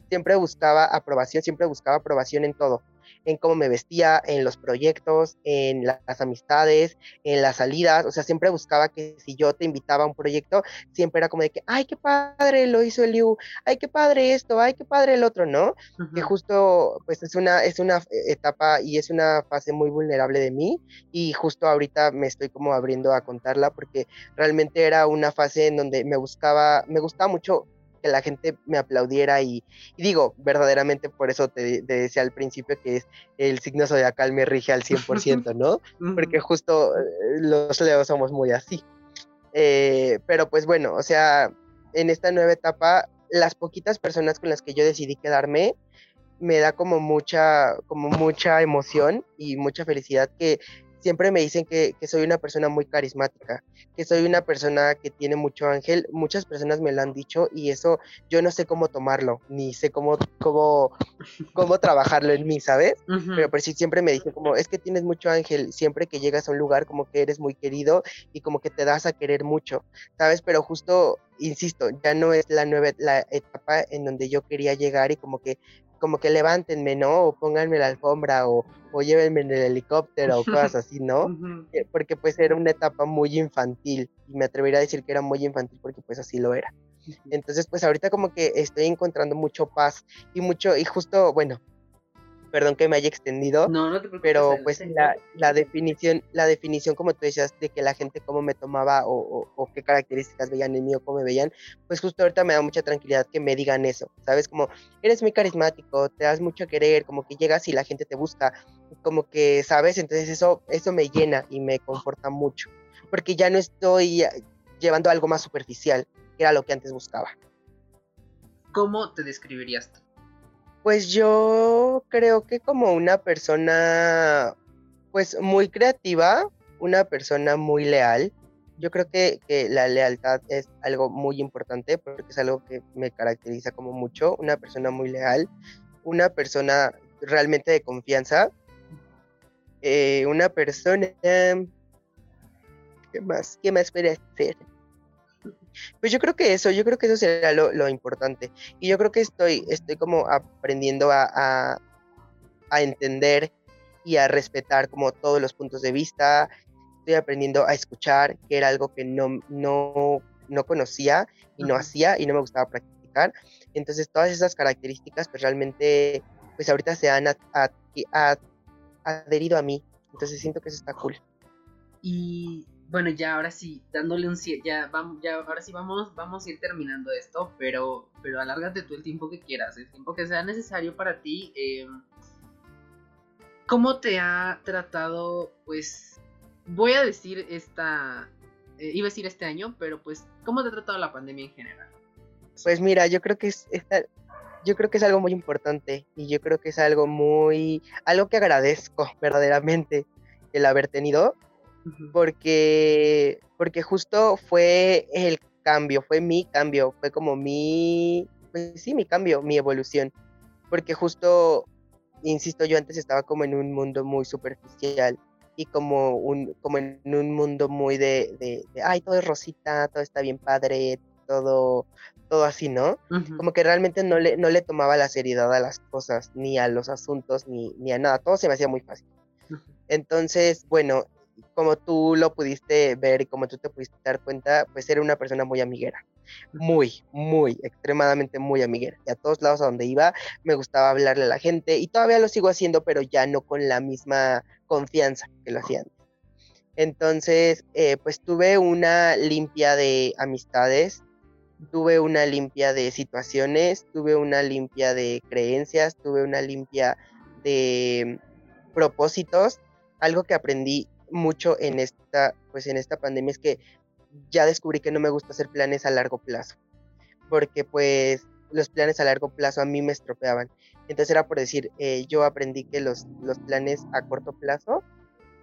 siempre buscaba aprobación, siempre buscaba aprobación en todo en cómo me vestía, en los proyectos, en las amistades, en las salidas, o sea, siempre buscaba que si yo te invitaba a un proyecto, siempre era como de que, ay, qué padre lo hizo Eliu, ay, qué padre esto, ay, qué padre el otro, ¿no? Que justo, pues es una, es una etapa y es una fase muy vulnerable de mí y justo ahorita me estoy como abriendo a contarla porque realmente era una fase en donde me buscaba, me gustaba mucho que la gente me aplaudiera y, digo, verdaderamente por eso te, decía al principio que es el signo zodiacal me rige al 100%, ¿no? Porque justo eh, los leos somos muy así. Eh, pero pues bueno, o sea, en esta nueva etapa, las poquitas personas con las que yo decidí quedarme, me da como mucha, como mucha emoción y mucha felicidad que siempre me dicen que, soy una persona muy carismática, que soy una persona que tiene mucho ángel. Muchas personas me lo han dicho y eso yo no sé cómo tomarlo, ni sé cómo, cómo, cómo trabajarlo en mí, ¿sabes? Pero por sí siempre me dicen como, es que tienes mucho ángel, siempre que llegas a un lugar como que eres muy querido y como que te das a querer mucho, ¿sabes? Pero justo, insisto, ya no es la nueva la etapa en donde yo quería llegar y como que como que levántenme, ¿no? O pónganme la alfombra o, o llévenme en el helicóptero o cosas así, ¿no? Eh, porque pues era una etapa muy infantil y me atrevería a decir que era muy infantil porque pues así lo era. Entonces pues ahorita como que estoy encontrando mucho paz y mucho, y justo, bueno, perdón que me haya extendido. No, no te preocupes. Pero pues la, la, definición, la definición, como tú decías, de que la gente cómo me tomaba o, o, qué características veían en mí o cómo me veían, pues justo ahorita me da mucha tranquilidad que me digan eso, ¿sabes? Como eres muy carismático, te das mucho a querer, como que llegas y la gente te busca, como que, ¿sabes? Entonces eso, eso me llena y me conforta mucho, porque ya no estoy llevando algo más superficial, que era lo que antes buscaba. ¿Cómo te describirías tú? Pues yo creo que como una persona, pues muy creativa, una persona muy leal. Yo creo que, la lealtad es algo muy importante porque es algo que me caracteriza como mucho. Una persona muy leal, una persona realmente de confianza, eh, una persona... ¿Qué más? ¿Qué más puede hacer? Pues yo creo que eso, yo creo que eso sería lo, importante. Y yo creo que estoy, estoy como aprendiendo a, entender y a respetar como todos los puntos de vista. Estoy aprendiendo a escuchar, que era algo que no, no, no conocía y no hacía y no me gustaba practicar. Entonces todas esas características pues realmente pues ahorita se han adherido a mí. Entonces siento que eso está cool. Y bueno, ya ahora sí, dándole un ya vamos, ya ahora sí vamos, vamos a ir terminando esto, pero, pero alárgate tú el tiempo que quieras, el tiempo que sea necesario para ti. Em, ¿Cómo te ha tratado, pues, voy a decir esta, eh, iba a decir este año, pero pues, ¿cómo te ha tratado la pandemia en general? Pues mira, yo creo que es, yo creo que es algo muy importante y yo creo que es algo muy, algo que agradezco verdaderamente el haber tenido porque, porque justo fue el cambio, fue mi cambio, fue como mi, pues sí, mi cambio, mi evolución, porque justo, insisto, yo antes estaba como en un mundo muy superficial y como, un, como en un mundo muy de, de, ay, todo es rosita, todo está bien padre, todo, todo así, ¿no? Como que realmente no le, no le tomaba la seriedad a las cosas, ni a los asuntos, ni, ni a nada, todo se me hacía muy fácil. Entonces, bueno, como tú lo pudiste ver y como tú te pudiste dar cuenta, pues era una persona muy amiguera, muy, muy, extremadamente muy amiguera. Y a todos lados a donde iba me gustaba hablarle a la gente y todavía lo sigo haciendo, pero ya no con la misma confianza que lo hacía antes. Entonces, eh, pues tuve una limpia de amistades, tuve una limpia de situaciones, tuve una limpia de creencias, tuve una limpia de propósitos, algo que aprendí mucho en esta, pues en esta pandemia es que ya descubrí que no me gusta hacer planes a largo plazo, porque pues los planes a largo plazo a mí me estropeaban. Entonces era por decir, eh, yo aprendí que los, los planes a corto plazo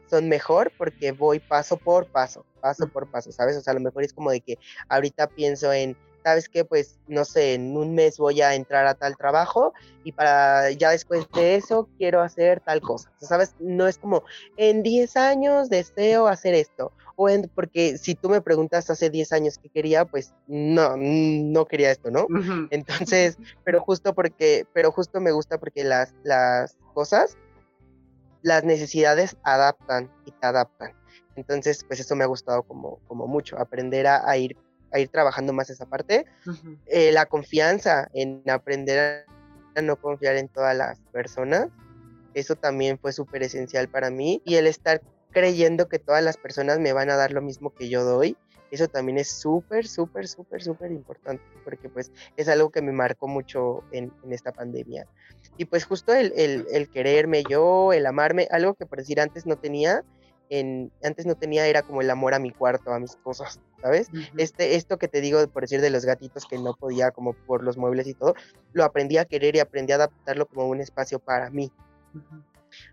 son mejor porque voy paso por paso, paso por paso, ¿sabes? O sea, a lo mejor es como de que ahorita pienso en ¿sabes qué? Pues no sé, en un mes voy a entrar a tal trabajo y para ya después de eso quiero hacer tal cosa. ¿Sabes? No es como en 10 años deseo hacer esto. O en, porque si tú me preguntas hace 10 años qué quería, pues no, no quería esto, ¿no? Entonces, pero justo porque, pero justo me gusta porque las, las cosas, las necesidades adaptan y te adaptan. Entonces, pues eso me ha gustado como, como mucho, aprender a, a ir a ir trabajando más esa parte. Eh, la confianza en aprender a no confiar en todas las personas, eso también fue súper esencial para mí. Y el estar creyendo que todas las personas me van a dar lo mismo que yo doy, eso también es súper, súper, súper, súper importante, porque pues es algo que me marcó mucho en, esta pandemia. Y pues justo el, el, el, quererme yo, el amarme, algo que por decir antes no tenía, antes no tenía era como el amor a mi cuarto, a mis cosas, ¿sabes? este, esto que te digo, por decir, de los gatitos que no podía como por los muebles y todo, lo aprendí a querer y aprendí a adaptarlo como un espacio para mí.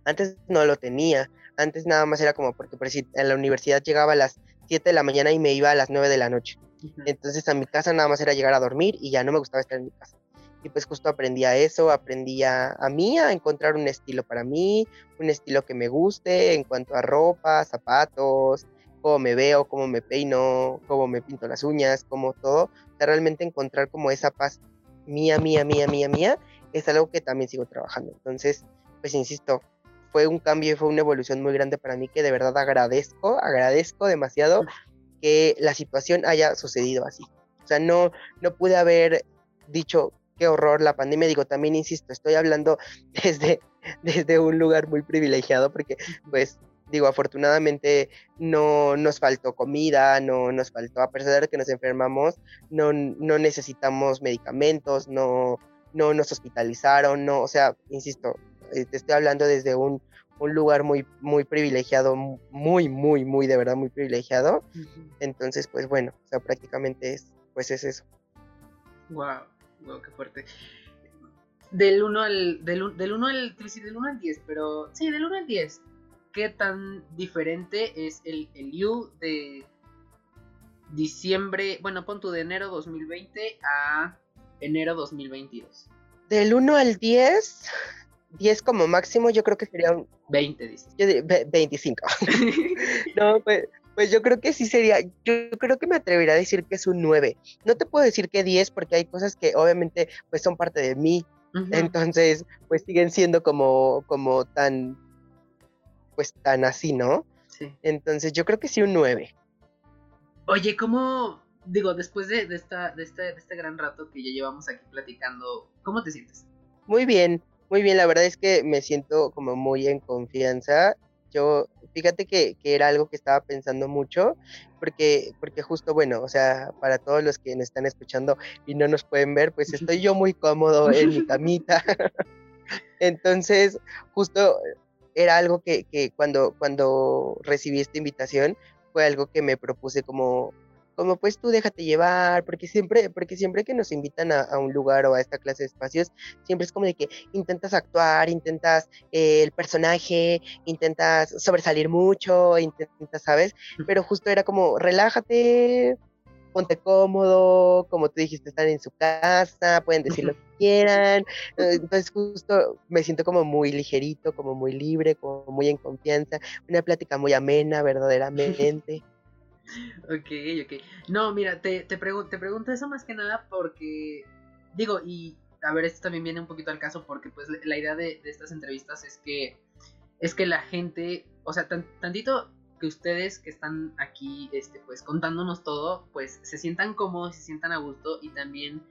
Antes no lo tenía, antes nada más era como porque por decir, en la universidad llegaba a las 7 de la mañana y me iba a las 9 de la noche. Entonces a mi casa nada más era llegar a dormir y ya no me gustaba estar en mi casa y pues justo aprendí a eso, aprendí a, mí a encontrar un estilo para mí, un estilo que me guste en cuanto a ropa, zapatos, cómo me veo, cómo me peino, cómo me pinto las uñas, como todo. O sea, realmente encontrar como esa paz mía, mía, mía, mía, mía, es algo que también sigo trabajando. Entonces, pues insisto, fue un cambio y fue una evolución muy grande para mí que de verdad agradezco, agradezco demasiado que la situación haya sucedido así. O sea, no, no pude haber dicho, qué horror la pandemia. Digo, también insisto, estoy hablando desde desde un lugar muy privilegiado, porque pues digo, afortunadamente no nos faltó comida, no nos faltó, a pesar de que nos enfermamos, no, no necesitamos medicamentos, no, no nos hospitalizaron, no, o sea, insisto, eh, te estoy hablando desde un, un lugar muy, muy privilegiado, muy, muy, muy, de verdad, muy privilegiado. Entonces, pues bueno, o sea, prácticamente es, pues es eso. Wow, wow, qué fuerte. Del 1 al, del, del 1 al, del 1 al 10, pero sí, del 1 al 10, ¿qué tan diferente es el, el You de diciembre, bueno, pon tu de enero 2020 a enero 2022? Del 1 al 10, 10 como máximo, yo creo que sería un... 20, dices. Yo 25. no, pues, pues yo creo que sí sería, yo creo que me atrevería a decir que es un 9. No te puedo decir que 10 porque hay cosas que obviamente pues son parte de mí. Entonces, pues siguen siendo como, como tan, pues tan así, ¿no? Sí. Entonces yo creo que sí un 9. Oye, ¿cómo, digo, después de, esta, de, este, de este gran rato que ya llevamos aquí platicando, ¿cómo te sientes? Muy bien, muy bien, la verdad es que me siento como muy en confianza. Yo, fíjate que, era algo que estaba pensando mucho, porque, porque justo, bueno, o sea, para todos los que nos están escuchando y no nos pueden ver, pues estoy yo muy cómodo en mi camita. Entonces, justo era algo que, que cuando, cuando recibí esta invitación, fue algo que me propuse como, como pues tú déjate llevar, porque siempre, porque siempre que nos invitan a, un lugar o a esta clase de espacios, siempre es como de que intentas actuar, intentas eh, el personaje, intentas sobresalir mucho, intentas, ¿sabes? Pero justo era como, relájate, ponte cómodo, como tú dijiste, están en su casa, pueden decir lo que quieran. Eh, entonces justo me siento como muy ligerito, como muy libre, como muy en confianza, una plática muy amena, verdaderamente. Ok, ok. No, mira, te, te, te pregunto eso más que nada porque, digo, y a ver, esto también viene un poquito al caso porque pues la idea de, estas entrevistas es que, es que la gente, o sea, tantito que ustedes que están aquí, este, pues contándonos todo, pues se sientan cómodos, se sientan a gusto y también,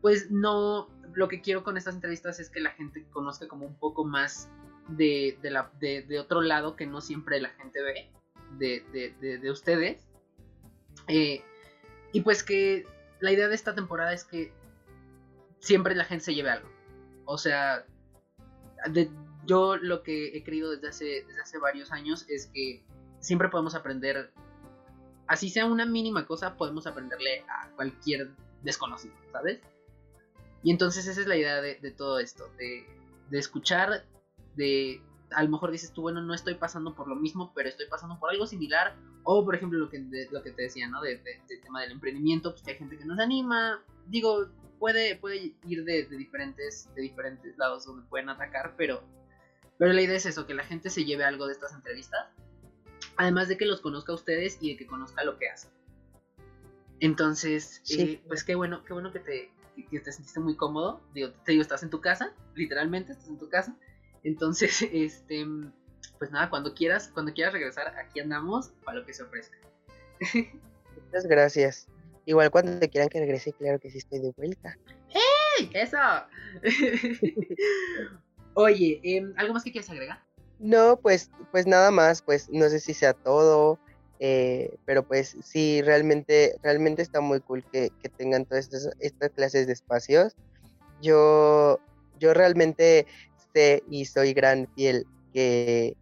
pues no, lo que quiero con estas entrevistas es que la gente conozca como un poco más de, de, la, de, de otro lado que no siempre la gente ve de, de, de ustedes eh, y pues que la idea de esta temporada es que siempre la gente se lleve algo. O sea, yo lo que he creído desde hace, desde hace varios años es que siempre podemos aprender, así sea una mínima cosa, podemos aprenderle a cualquier desconocido, ¿sabes? Y entonces esa es la idea de, todo esto, de, de escuchar, de a lo mejor dices tú, bueno, no estoy pasando por lo mismo, pero estoy pasando por algo similar. O, por ejemplo, lo que, lo que te decía, ¿no? De, del tema del emprendimiento, pues que hay gente que nos anima. Digo, puede, puede ir de, diferentes, de diferentes lados donde pueden atacar, pero, pero la idea es eso, que la gente se lleve algo de estas entrevistas. Además de que los conozca a ustedes y de que conozca lo que hacen. Entonces, eh, pues qué bueno, qué bueno que te, que te sentiste muy cómodo. Digo, te digo, estás en tu casa, literalmente, estás en tu casa. Entonces, este, pues nada, cuando quieras, cuando quieras regresar, aquí andamos para lo que se ofrezca. Muchas gracias. Igual cuando te quieran que regrese, claro que sí estoy de vuelta. ¡Ey! ¡Eso! Oye, em, ¿algo más que quieras agregar? No, pues, pues nada más, pues no sé si sea todo, eh, pero pues sí, realmente, realmente está muy cool que, que tengan todas estas, estas clases de espacios. Yo, yo realmente y soy gran fiel que,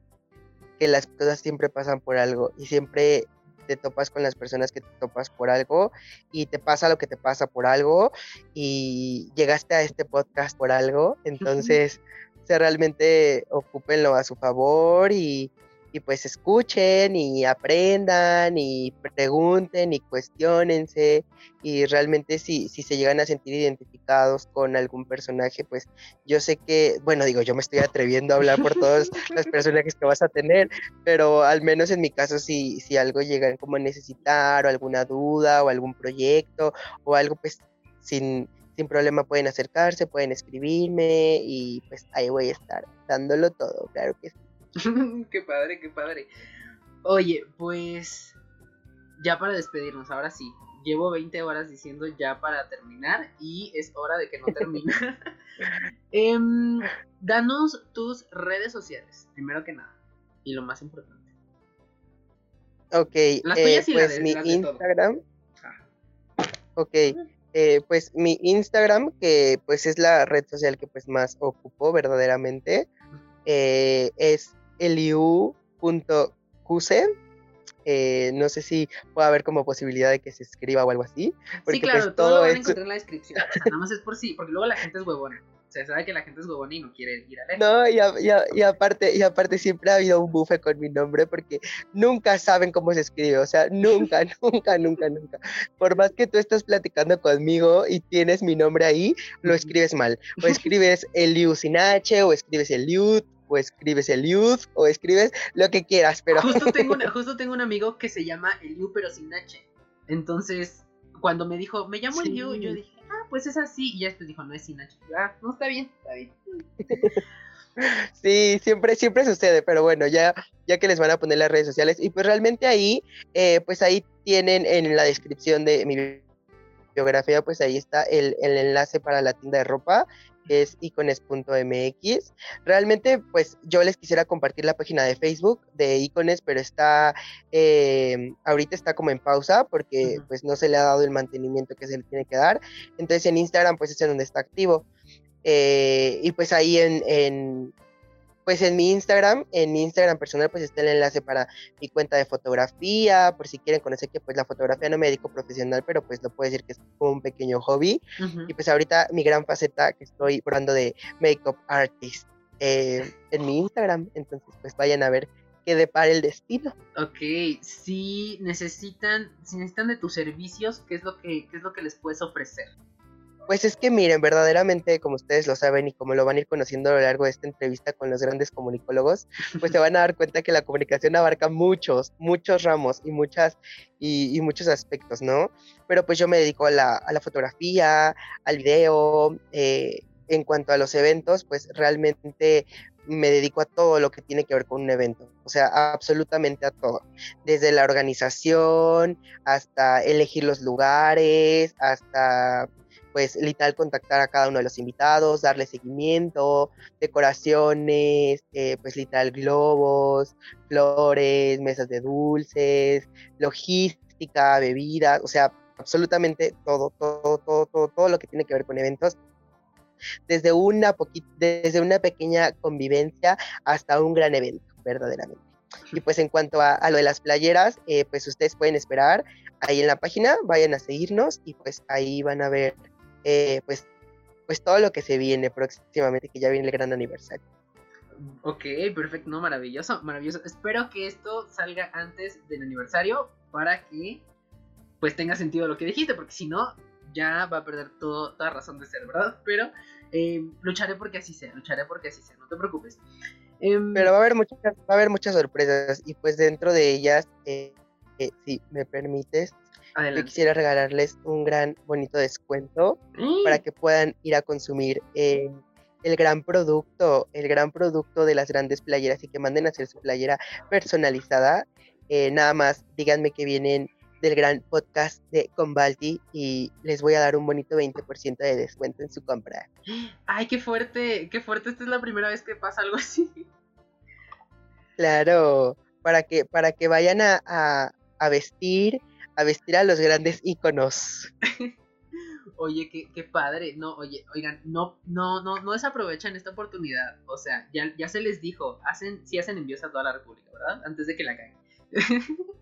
que las cosas siempre pasan por algo y siempre te topas con las personas que te topas por algo y te pasa lo que te pasa por algo y llegaste a este podcast por algo, entonces se realmente ocúpenlo a su favor y, y pues escuchen y aprendan y pregunten y cuestionense y realmente si, si se llegan a sentir identificados con algún personaje, pues yo sé que, bueno, digo, yo me estoy atreviendo a hablar por todos los personajes que vas a tener, pero al menos en mi caso si, si algo llegan como a necesitar o alguna duda o algún proyecto o algo, pues sin, sin problema pueden acercarse, pueden escribirme y pues ahí voy a estar dándolo todo, claro que sí. qué padre, qué padre. Oye, pues ya para despedirnos, ahora sí, llevo 20 horas diciendo ya para terminar y es hora de que no termine. Em, danos tus redes sociales, primero que nada, y lo más importante. Ok, eh, pues mi Instagram. Ok, eh, pues mi Instagram, que pues es la red social que pues más ocupo verdaderamente, eh, es eliu.qc. Eh, no sé si puede haber como posibilidad de que se escriba o algo así. sí, claro, pues, todo, lo van a encontrar en la descripción. nada más es por sí, porque luego la gente es huevona. O sea, sabe que la gente es huevona y no quiere ir a leer. No, y, y, aparte, y aparte siempre ha habido un bufe con mi nombre porque nunca saben cómo se escribe. O sea, nunca, nunca, nunca, nunca. Por más que tú estés platicando conmigo y tienes mi nombre ahí, lo escribes mal. O escribes Eliu sin H, o escribes Eliud, o escribes Eliud, o escribes lo que quieras, pero... Justo tengo, justo tengo un amigo que se llama Eliu, pero sin H. Entonces, cuando me dijo, me llamo Eliu, yo dije, ah, pues es así. Y ya después dijo, no es sin H. Ah, no, está bien, está bien. Sí, siempre, siempre sucede, pero bueno, ya, ya que les van a poner las redes sociales. Y pues realmente ahí, eh, pues ahí tienen en la descripción de mi biografía, pues ahí está el, el enlace para la tienda de ropa que es icones.mx. Realmente, pues yo les quisiera compartir la página de Facebook de icones, pero está, eh, ahorita está como en pausa porque pues no se le ha dado el mantenimiento que se le tiene que dar. Entonces en Instagram pues es en donde está activo. Eh, y pues ahí en, pues en mi Instagram, en mi Instagram personal, pues está el enlace para mi cuenta de fotografía, por si quieren conocer que pues la fotografía no me dedico profesional, pero pues lo puedo decir que es un pequeño hobby. Y pues ahorita mi gran faceta que estoy probando de makeup artist eh, en mi Instagram, entonces pues vayan a ver qué depara el destino. Ok, si necesitan, si necesitan de tus servicios, ¿qué es lo que, qué es lo que les puedes ofrecer? Pues es que miren, verdaderamente, como ustedes lo saben y como lo van a ir conociendo a lo largo de esta entrevista con los grandes comunicólogos, pues se van a dar cuenta que la comunicación abarca muchos, muchos ramos y muchas y, muchos aspectos, ¿no? Pero pues yo me dedico a la, fotografía, al video, eh, en cuanto a los eventos, pues realmente me dedico a todo lo que tiene que ver con un evento, o sea, absolutamente a todo, desde la organización hasta elegir los lugares, hasta pues literal contactar a cada uno de los invitados, darle seguimiento, decoraciones, eh, pues literal globos, flores, mesas de dulces, logística, bebidas, o sea, absolutamente todo, todo, todo, todo, todo lo que tiene que ver con eventos. Desde una, desde una pequeña convivencia hasta un gran evento, verdaderamente. Y pues en cuanto a, lo de las playeras, eh, pues ustedes pueden esperar ahí en la página, vayan a seguirnos y pues ahí van a ver eh, pues, pues todo lo que se viene próximamente, que ya viene el gran aniversario. Ok, perfecto, no, maravilloso, maravilloso. Espero que esto salga antes del aniversario para que pues tenga sentido lo que dijiste, porque si no, ya va a perder todo, toda razón de ser, ¿verdad? Pero eh, lucharé porque así sea, lucharé porque así sea, no te preocupes. Em, Pero va a haber muchas, va a haber muchas sorpresas y pues dentro de ellas, eh, si me permites, yo quisiera regalarles un gran bonito descuento para ¡Eh! que puedan ir a consumir eh, el gran producto, el gran producto de las grandes playeras y que manden a hacer su playera personalizada. Eh, nada más díganme que vienen del gran podcast de Convalti y les voy a dar un bonito 20% de descuento en su compra. Ay, qué fuerte, qué fuerte. Esta es la primera vez que pasa algo así. Claro, para que, para que vayan a, a vestir a vestir a los grandes íconos. Oye, qué, qué, padre. No, oye, oigan, no, no, no, no desaprovechan esta oportunidad. O sea, ya, ya se les dijo, hacen, sí hacen envíos a toda la República, ¿verdad? Antes de que la caigan.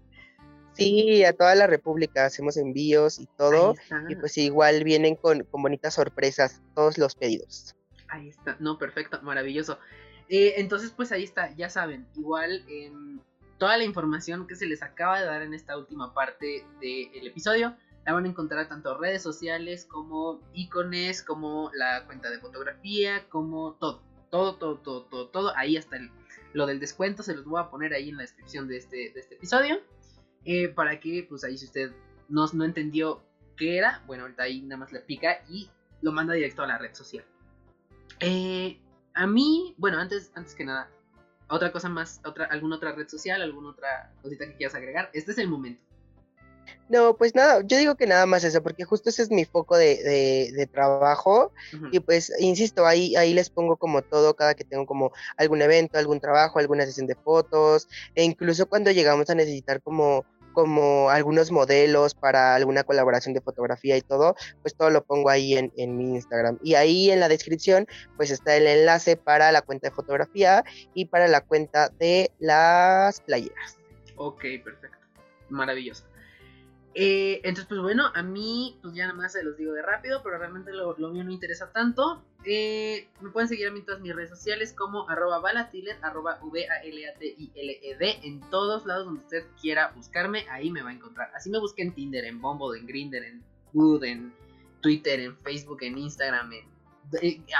Sí, a toda la República hacemos envíos y todo. Y pues igual vienen con, con, bonitas sorpresas todos los pedidos. Ahí está, no, perfecto, maravilloso. Eh, entonces, pues ahí está, ya saben, igual en toda la información que se les acaba de dar en esta última parte del episodio. La van a encontrar tanto en redes sociales como icones, como la cuenta de fotografía, como todo. Todo, todo, todo, todo, todo. Ahí hasta lo del descuento se los voy a poner ahí en la descripción de este, este episodio. Eh, para que, pues ahí si usted no, entendió qué era, bueno, ahorita ahí nada más le pica y lo manda directo a la red social. Eh, a mí, bueno, antes que nada, otra cosa más, otra, alguna otra red social, alguna otra cosita que quieras agregar. Este es el momento. No, pues nada, yo digo que nada más eso, porque justo ese es mi foco de, trabajo y pues, insisto, ahí, ahí les pongo como todo cada que tengo como algún evento, algún trabajo, alguna sesión de fotos e incluso cuando llegamos a necesitar como como algunos modelos para alguna colaboración de fotografía y todo, pues todo lo pongo ahí en, en, mi Instagram. Y ahí en la descripción, pues está el enlace para la cuenta de fotografía y para la cuenta de las playeras. Ok, perfecto. Maravilloso. Eh, entonces, pues bueno, a mí, pues ya nada más se los digo de rápido, pero realmente lo, mío no interesa tanto. Eh, me pueden seguir a mí en todas mis redes sociales como arroba V-A-L-A-T-I-L-E-D, en todos lados donde usted quiera buscarme, ahí me va a encontrar. Así me busque en Tinder, en Bumble, en Grindr, en Good, en Twitter, en Facebook, en Instagram,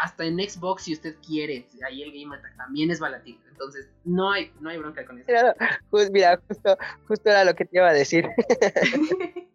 hasta en Xbox si usted quiere, ahí el Game Attack también es Balatil. Entonces, no hay, no hay bronca con eso. Pues mira, justo, justo era lo que te iba a decir.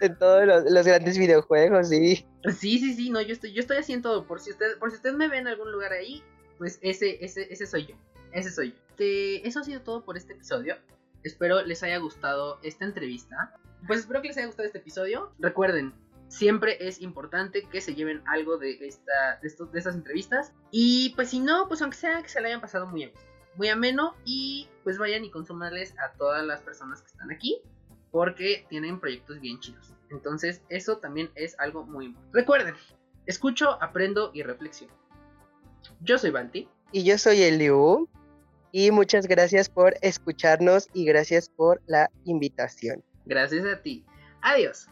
en todos los, grandes videojuegos, sí. Sí, sí, sí, no, yo estoy, yo estoy haciendo todo. Por si usted, por si usted me ve en algún lugar ahí, pues ese, ese, ese soy yo. Ese soy yo. eso ha sido todo por este episodio. Espero les haya gustado esta entrevista. Pues espero que les haya gustado este episodio. Recuerden, siempre es importante que se lleven algo de, esta, de, estos, de estas entrevistas. Y pues si no, pues aunque sea que se la hayan pasado muy, muy ameno y pues vayan y consumarles a todas las personas que están aquí porque tienen proyectos bien chidos. Entonces eso también es algo muy importante. Recuerden, escucho, aprendo y reflexiono. Yo soy Balti. Y yo soy Eliu. Y muchas gracias por escucharnos y gracias por la invitación. Gracias a ti. Adiós.